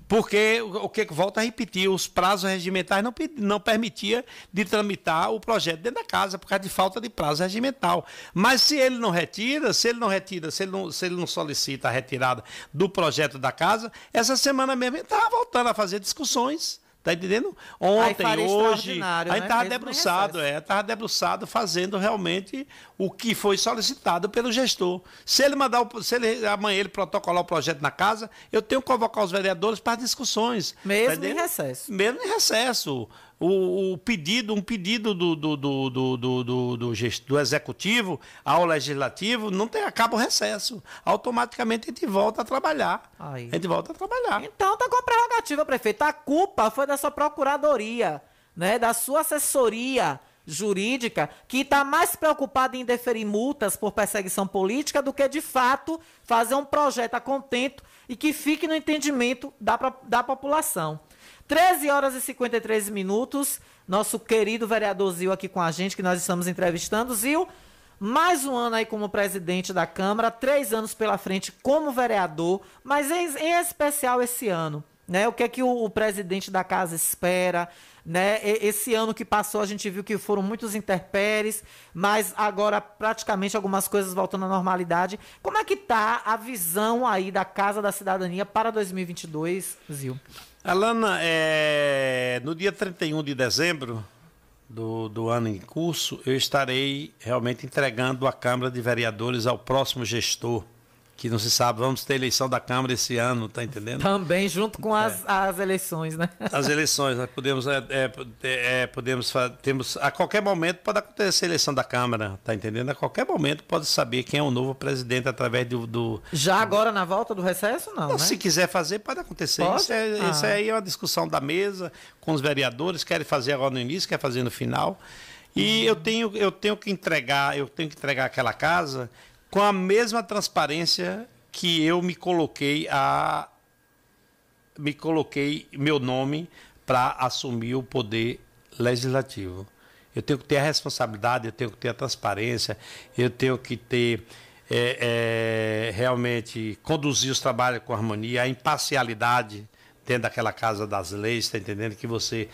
Porque o que volta a repetir, os prazos regimentais não, não permitia de tramitar o projeto dentro da casa por causa de falta de prazo regimental. Mas se ele não retira, se ele não retira, se ele não, se ele não solicita a retirada do projeto da casa, essa semana mesmo ele estava voltando a fazer discussões. Tá entendendo? Ontem, faria hoje, aí né? estava debruçado, é, estava debruçado fazendo realmente o que foi solicitado pelo gestor. Se ele mandar, o, se ele amanhã ele protocolar o projeto na casa, eu tenho que convocar os vereadores para discussões. Mesmo Tá em recesso. Mesmo em recesso. O, o pedido, um pedido do, do, do, do, do, do, do do executivo ao legislativo, não tem, acaba o recesso. Automaticamente a gente volta a trabalhar. Aí. A gente volta a trabalhar. Então tá com a prerrogativa, prefeito. A culpa foi da sua procuradoria, né, da sua assessoria jurídica, que está mais preocupada em deferir multas por perseguição política do que, de fato, fazer um projeto a contento e que fique no entendimento da, da população. 13 horas e 53 minutos. Nosso querido vereador Zil aqui com a gente, que nós estamos entrevistando. Zil, mais um ano aí como presidente da Câmara, três anos pela frente como vereador, mas em, em especial esse ano. Né? O que é que o, o presidente da casa espera? Né? Esse ano que passou, a gente viu que foram muitos interpéries, mas agora praticamente algumas coisas voltando à normalidade. Como é que tá a visão aí da Casa da Cidadania para 2022, Zil? Alana, é, no dia 31 de dezembro do, do ano em curso, eu estarei realmente entregando a Câmara de Vereadores ao próximo gestor, que não se sabe, vamos ter eleição da Câmara esse ano, tá entendendo? Também junto com as, as eleições, né? As eleições, nós podemos, é, é, é, podemos fa- temos, a qualquer momento pode acontecer a eleição da Câmara, tá entendendo? A qualquer momento pode saber quem é o novo presidente através do, do Já agora na volta do recesso, não, Não, né? Se quiser fazer, pode acontecer. Pode? Isso, é, Ah. isso aí é uma discussão da mesa com os vereadores, querem fazer agora no início, quer fazer no final. E eu tenho, eu tenho que entregar, eu tenho que entregar aquela casa com a mesma transparência que eu me coloquei a me coloquei meu nome para assumir o poder legislativo. Eu tenho que ter a responsabilidade, eu tenho que ter a transparência, eu tenho que ter é, é, realmente conduzir os trabalhos com harmonia, a imparcialidade dentro daquela casa das leis, está entendendo? Que você,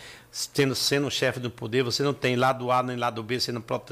tendo, sendo chefe do poder, você não tem lado A nem lado B, você não pode,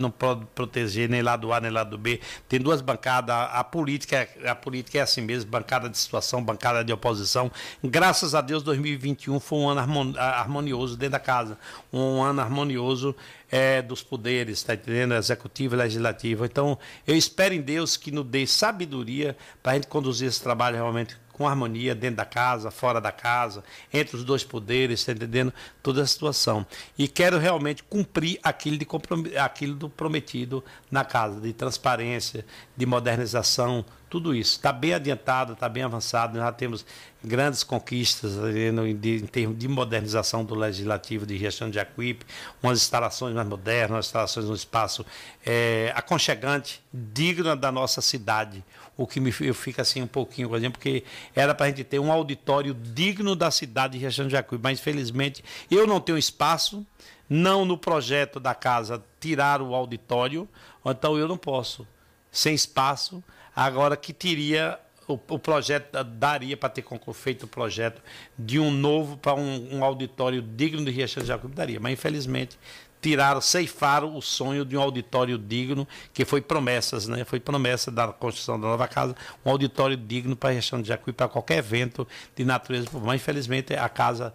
não pode proteger nem lado A nem lado B. Tem duas bancadas, a, a política, é- a política é assim mesmo, bancada de situação, bancada de oposição. Graças a Deus, 2021 foi um ano harmonioso dentro da casa, um ano harmonioso é, dos poderes, está entendendo? Executivo e legislativo. Então, eu espero em Deus que nos dê sabedoria para a gente conduzir esse trabalho realmente com harmonia dentro da casa, fora da casa, entre os dois poderes, está entendendo? Toda a situação. E quero realmente cumprir aquilo, de aquilo do prometido na casa, de transparência, de modernização, tudo isso. Está bem adiantado, está bem avançado, já temos grandes conquistas em termos de modernização do Legislativo de Riachão de Jacuípe, umas instalações mais modernas, umas instalações num espaço é, aconchegante, digna da nossa cidade. O que me eu fico assim um pouquinho, por exemplo, porque era para a gente ter um auditório digno da cidade de Riachão de Jacuípe, mas infelizmente eu não tenho espaço, não no projeto da casa tirar o auditório, então eu não posso, sem espaço, agora que teria o, o projeto daria para ter feito o projeto de um novo para um, um, auditório digno de Riachão de Jacuípe, daria. Mas infelizmente tiraram, ceifaram o sonho de um auditório digno, que foi promessas, né? Foi promessa da construção da nova casa, um auditório digno para Riachão de Jacuípe, para qualquer evento de natureza. Mas infelizmente a casa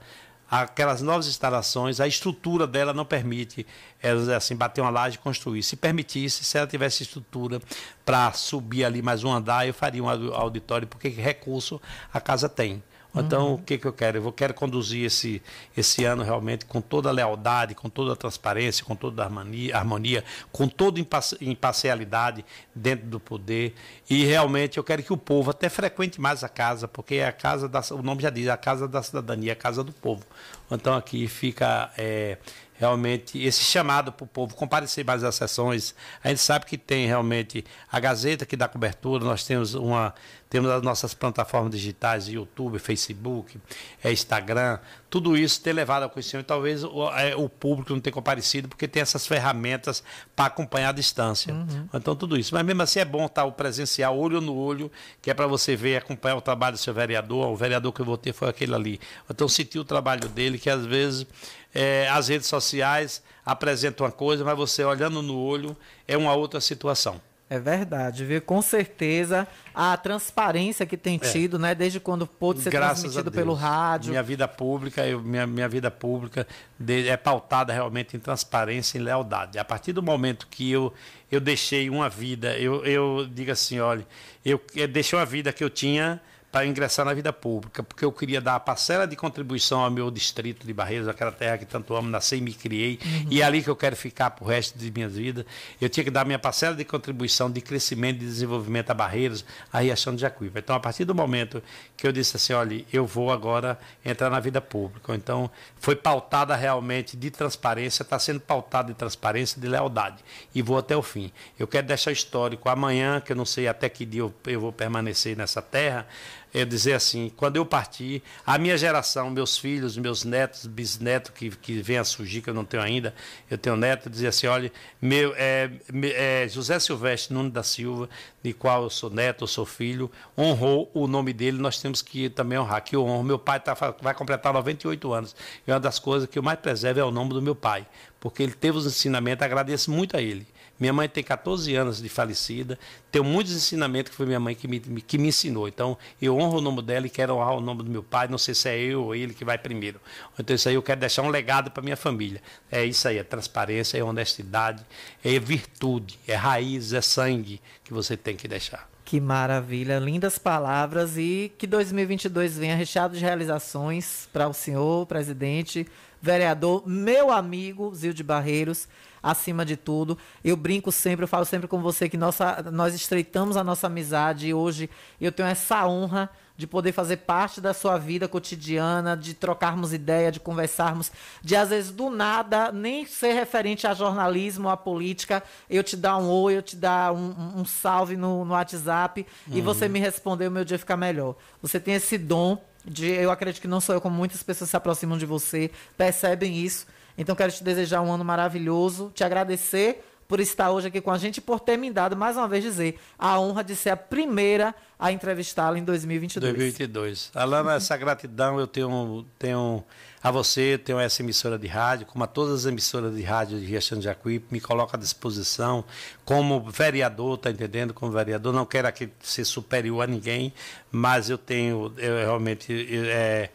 aquelas novas instalações, a estrutura dela não permite ela assim bater uma laje e construir. Se permitisse, se ela tivesse estrutura para subir ali mais um andar, eu faria um auditório, porque recurso a casa tem. Então, uhum. o que, que eu quero? Eu quero conduzir esse, esse ano realmente com toda a lealdade, com toda a transparência, com toda a harmonia, harmonia com toda imparcialidade dentro do poder. E realmente eu quero que o povo até frequente mais a casa, porque é a casa da, o nome já diz, a casa da cidadania, a casa do povo. Então aqui fica é, realmente esse chamado para o povo comparecer mais às sessões. A gente sabe que tem realmente a Gazeta que dá cobertura, nós temos uma temos as nossas plataformas digitais, YouTube, Facebook, é, Instagram, tudo isso ter levado ao conhecimento, talvez o, é, o público não tenha comparecido, porque tem essas ferramentas para acompanhar a distância. Uhum. Então, tudo isso. Mas mesmo assim é bom estar o presencial, olho no olho, que é para você ver, acompanhar o trabalho do seu vereador. O vereador que eu votei foi aquele ali. Então, sentir o trabalho dele, que às vezes é, as redes sociais apresentam uma coisa, mas você olhando no olho é uma outra situação. É verdade, viu? Com certeza a transparência que tem é. tido, é. né? Desde quando pôde ser Graças transmitido pelo rádio. Minha vida pública, eu, minha, minha vida pública é pautada realmente em transparência e lealdade. A partir do momento que eu, eu deixei uma vida, eu, eu digo assim, olha, eu, eu deixei uma vida que eu tinha para ingressar na vida pública, porque eu queria dar a parcela de contribuição ao meu distrito de Barreiros, aquela terra que tanto amo, nasci e me criei, uhum. e é ali que eu quero ficar para o resto de minha vida. Eu tinha que dar minha parcela de contribuição de crescimento e de desenvolvimento a Barreiros, a Riachão de Jacuíba. Então, a partir do momento que eu disse assim, olha, eu vou agora entrar na vida pública. Então, foi pautada realmente de transparência, está sendo pautada de transparência, de lealdade, e vou até o fim. Eu quero deixar histórico amanhã, que eu não sei até que dia eu, eu vou permanecer nessa terra, é dizer assim, quando eu partir, a minha geração, meus filhos, meus netos, bisnetos que, que vêm a surgir, que eu não tenho ainda, eu tenho neto, dizer assim, olha, meu, é, é, José Silvestre Nunes da Silva, de qual eu sou neto, eu sou filho, honrou o nome dele, nós temos que também honrar, que eu honro. Meu pai tá, vai completar 98 anos, e uma das coisas que eu mais preservo é o nome do meu pai, porque ele teve os ensinamentos, agradeço muito a ele. Minha mãe tem 14 anos de falecida, tenho muitos ensinamentos que foi minha mãe que me, que me ensinou. Então, eu honro o nome dela e quero honrar o nome do meu pai. Não sei se é eu ou ele que vai primeiro. Então, isso aí eu quero deixar um legado para minha família. É isso aí, é transparência, é honestidade, é virtude, é raiz, é sangue que você tem que deixar. Que maravilha, lindas palavras e que 2022 venha recheado de realizações para o senhor, presidente, vereador, meu amigo Zilde Barreiros acima de tudo. Eu brinco sempre, eu falo sempre com você que nossa, nós estreitamos a nossa amizade e hoje eu tenho essa honra de poder fazer parte da sua vida cotidiana, de trocarmos ideia, de conversarmos, de às vezes do nada, nem ser referente a jornalismo, a política, eu te dar um oi, eu te dar um, um salve no, no WhatsApp uhum. e você me responder, o meu dia ficar melhor. Você tem esse dom de, eu acredito que não sou eu, como muitas pessoas se aproximam de você, percebem isso então quero te desejar um ano maravilhoso, te agradecer por estar hoje aqui com a gente e por ter me dado, mais uma vez, dizer a honra de ser a primeira a entrevistá-la em 2022. 2022. Alana, essa gratidão eu tenho, tenho a você, tenho essa emissora de rádio, como a todas as emissoras de rádio de Riachão de Jacuípe, me coloca à disposição como vereador, tá entendendo? Como vereador, não quero aqui ser superior a ninguém, mas eu tenho, eu realmente, é,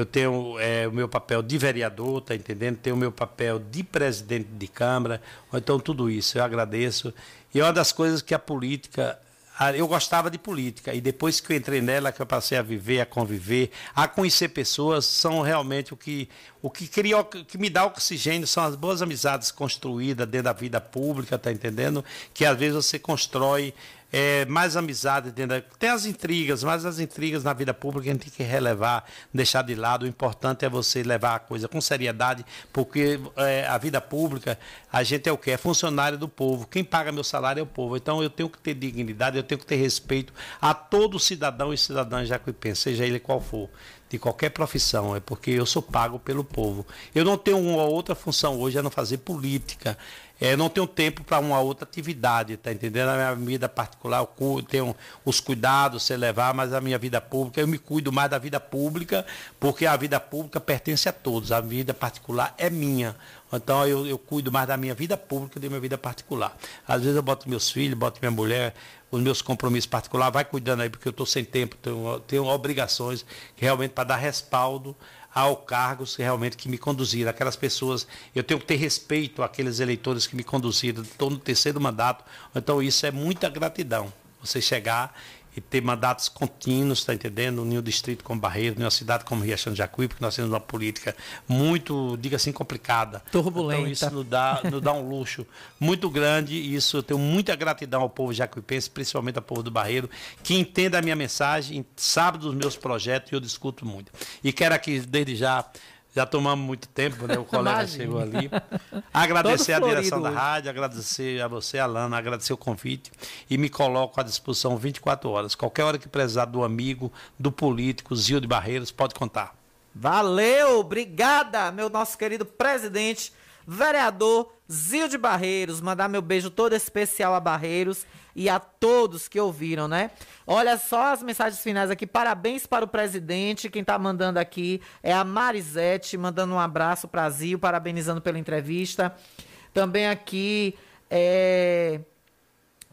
eu tenho é, o meu papel de vereador, tá entendendo? Tenho o meu papel de presidente de Câmara, então tudo isso eu agradeço. E é uma das coisas que a política eu gostava de política e depois que eu entrei nela, que eu passei a viver, a conviver, a conhecer pessoas, são realmente o que o que cria, que me dá oxigênio são as boas amizades construídas dentro da vida pública, tá entendendo? Que às vezes você constrói é, mais amizade, entendeu? tem as intrigas, mas as intrigas na vida pública a gente tem que relevar, deixar de lado. O importante é você levar a coisa com seriedade, porque é, a vida pública, a gente é o que? É funcionário do povo. Quem paga meu salário é o povo. Então eu tenho que ter dignidade, eu tenho que ter respeito a todo cidadão e cidadã jacuipense, seja ele qual for de qualquer profissão, é porque eu sou pago pelo povo. Eu não tenho uma outra função hoje a não fazer política. É, não tenho tempo para uma outra atividade, tá entendendo? A minha vida particular, eu tenho os cuidados, sei levar, mas a minha vida pública, eu me cuido mais da vida pública, porque a vida pública pertence a todos, a vida particular é minha. Então eu, eu cuido mais da minha vida pública do que da minha vida particular. Às vezes eu boto meus filhos, boto minha mulher, os meus compromissos particulares, vai cuidando aí, porque eu estou sem tempo, tenho, tenho obrigações realmente para dar respaldo ao cargos realmente que me conduziram. Aquelas pessoas, eu tenho que ter respeito àqueles eleitores que me conduziram. Estou no terceiro mandato, então isso é muita gratidão. Você chegar e ter mandatos contínuos, está entendendo? Nenhum distrito como Barreiro, nenhuma cidade como Riachão de Jacuí, porque nós temos uma política muito, diga assim, complicada. Turbulenta. Então isso nos dá, nos dá um luxo muito grande e isso eu tenho muita gratidão ao povo jacuipense, principalmente ao povo do Barreiro, que entenda a minha mensagem, sabe dos meus projetos e eu discuto muito. E quero aqui, desde já, já tomamos muito tempo, né? O colega Imagina. chegou ali. Agradecer a direção da rádio, agradecer a você, Alana, agradecer o convite e me coloco à disposição 24 horas. Qualquer hora que precisar do amigo, do político, Zio de Barreiros, pode contar. Valeu, obrigada, meu nosso querido presidente, vereador Zio de Barreiros. Mandar meu beijo todo especial a Barreiros e a todos que ouviram, né? Olha só as mensagens finais aqui. Parabéns para o presidente. Quem tá mandando aqui é a Marisete, mandando um abraço para Zio, parabenizando pela entrevista. Também aqui é,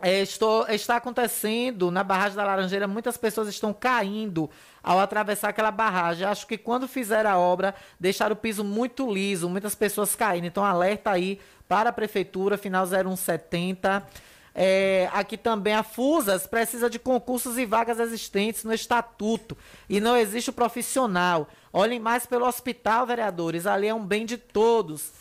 é, estou, está acontecendo na barragem da Laranjeira, muitas pessoas estão caindo ao atravessar aquela barragem. Acho que quando fizer a obra, deixar o piso muito liso, muitas pessoas caindo. Então, alerta aí para a prefeitura, final 0170. É, aqui também a FUSAS precisa de concursos e vagas existentes no estatuto e não existe o profissional. Olhem mais pelo hospital, vereadores, ali é um bem de todos.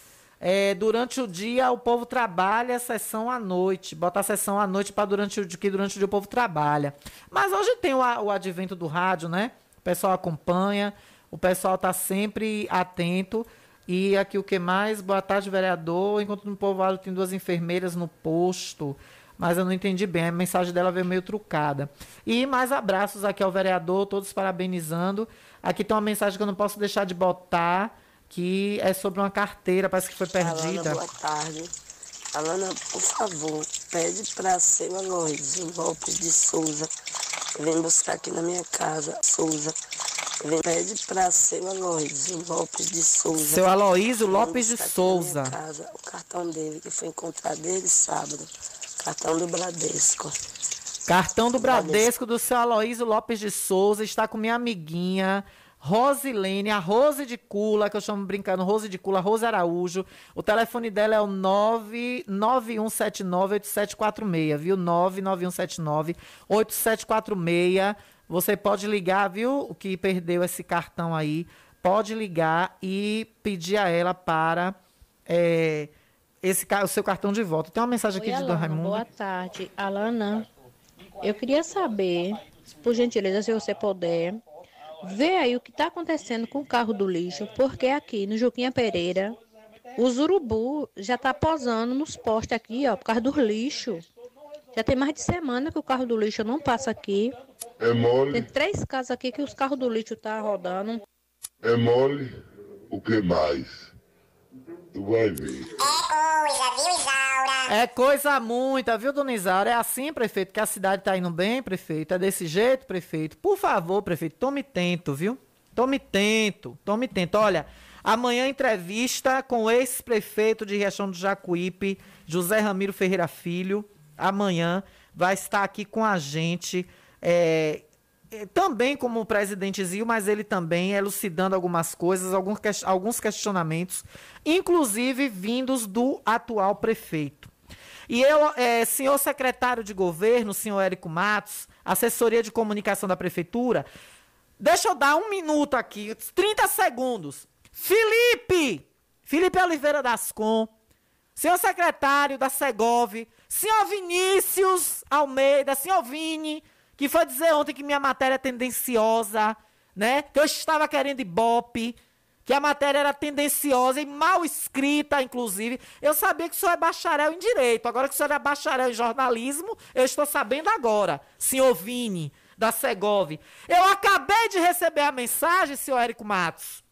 É, durante o dia o povo trabalha, sessão à noite. Bota a sessão à noite para durante o que durante o dia o povo trabalha. Mas hoje tem o, o advento do rádio, né? O pessoal acompanha, o pessoal está sempre atento. E aqui o que mais? Boa tarde, vereador. Enquanto no povoado tem duas enfermeiras no posto mas eu não entendi bem. A mensagem dela veio meio trucada. E mais abraços aqui ao vereador, todos parabenizando. Aqui tem uma mensagem que eu não posso deixar de botar, que é sobre uma carteira, parece que foi perdida. Alana, boa tarde. Alana, por favor, pede para a Sela Lopes de Souza. Vem buscar aqui na minha casa, Souza. Vem, pede para a Sela Lopes de Souza. Seu Aloísio Lopes de Souza. Casa, o cartão dele, que foi encontrado dele sábado. Cartão do Bradesco. Cartão do Bradesco do seu Aloísio Lopes de Souza. Está com minha amiguinha. Rosilene, a Rose de Cula, que eu chamo brincando, Rose de Cula, Rose Araújo. O telefone dela é o 991798746, viu? 991798746. Você pode ligar, viu? O que perdeu esse cartão aí, pode ligar e pedir a ela para é, esse, o seu cartão de volta. Tem uma mensagem aqui Oi, de Alana, Dona Raimundo. Boa tarde. Alana, eu queria saber, por gentileza, se você puder, ver aí o que está acontecendo com o carro do lixo, porque aqui no Juquinha Pereira, os urubu já tá posando nos postes aqui, ó, por causa do lixo. Já tem mais de semana que o carro do lixo não passa aqui. É mole. Tem três casas aqui que os carros do lixo tá rodando. É mole. O que mais? Tu vai ver. Coisa, viu, Isaura? É coisa muita, viu, dona Isaura? É assim, prefeito, que a cidade tá indo bem, prefeito? É desse jeito, prefeito? Por favor, prefeito, tome tento, viu? Tome tento, tome tento. Olha, amanhã entrevista com o ex-prefeito de Riachão do Jacuípe, José Ramiro Ferreira Filho. Amanhã vai estar aqui com a gente. É, também como o presidente Zio, mas ele também elucidando algumas coisas, alguns questionamentos, inclusive vindos do atual prefeito. E eu, é, senhor secretário de governo, senhor Érico Matos, assessoria de comunicação da prefeitura, deixa eu dar um minuto aqui, 30 segundos. Felipe! Felipe Oliveira das Com, senhor secretário da Segov, Senhor Vinícius Almeida, senhor Vini, que foi dizer ontem que minha matéria é tendenciosa, né? Que eu estava querendo ibope, que a matéria era tendenciosa e mal escrita, inclusive. Eu sabia que o senhor é bacharel em direito. Agora que o senhor é bacharel em jornalismo, eu estou sabendo agora, senhor Vini, da Segov. Eu acabei de receber a mensagem, senhor Érico Matos,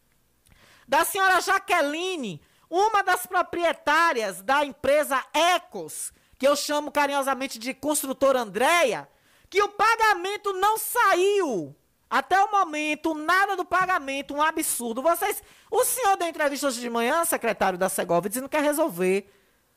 da senhora Jaqueline, uma das proprietárias da empresa Ecos, que eu chamo carinhosamente de construtora Andréia, que o pagamento não saiu. Até o momento, nada do pagamento, um absurdo. Vocês, o senhor deu entrevista hoje de manhã, secretário da Segov, dizendo que quer resolver.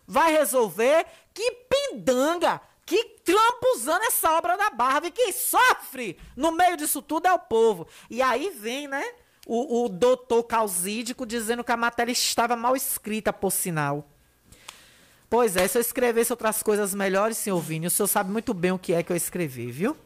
Vai resolver? Que pindanga! Que trampuzando essa obra da Barra. E quem sofre no meio disso tudo é o povo. E aí vem, né? O, o doutor Calzídico dizendo que a matéria estava mal escrita, por sinal. Pois é, se eu escrevesse outras coisas melhores, senhor Vini, o senhor sabe muito bem o que é que eu escrevi, viu?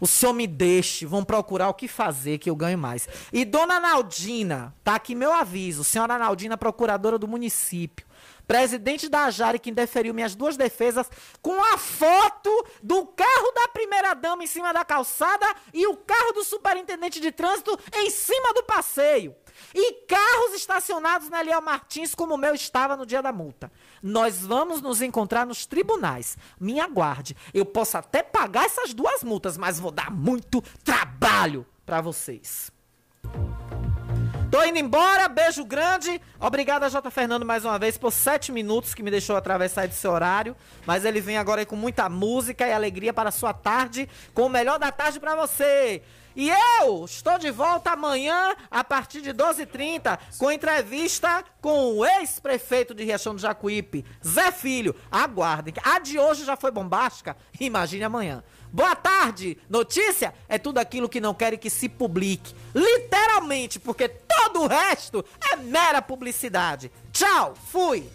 O senhor me deixe, vão procurar o que fazer que eu ganho mais. E dona Naldina, tá aqui meu aviso, senhora Naldina, procuradora do município presidente da Jari, que indeferiu minhas duas defesas, com a foto do carro da primeira-dama em cima da calçada e o carro do superintendente de trânsito em cima do passeio. E carros estacionados na Eliel Martins, como o meu estava no dia da multa. Nós vamos nos encontrar nos tribunais. Me aguarde. Eu posso até pagar essas duas multas, mas vou dar muito trabalho para vocês. Tô indo embora, beijo grande. Obrigado a J. Fernando mais uma vez por sete minutos que me deixou atravessar esse horário. Mas ele vem agora aí com muita música e alegria para a sua tarde, com o melhor da tarde para você. E eu estou de volta amanhã, a partir de 12h30, com entrevista com o ex-prefeito de Riachão do Jacuípe, Zé Filho. Aguardem. A de hoje já foi bombástica, imagine amanhã. Boa tarde! Notícia é tudo aquilo que não querem que se publique. Literalmente, porque todo o resto é mera publicidade. Tchau, fui!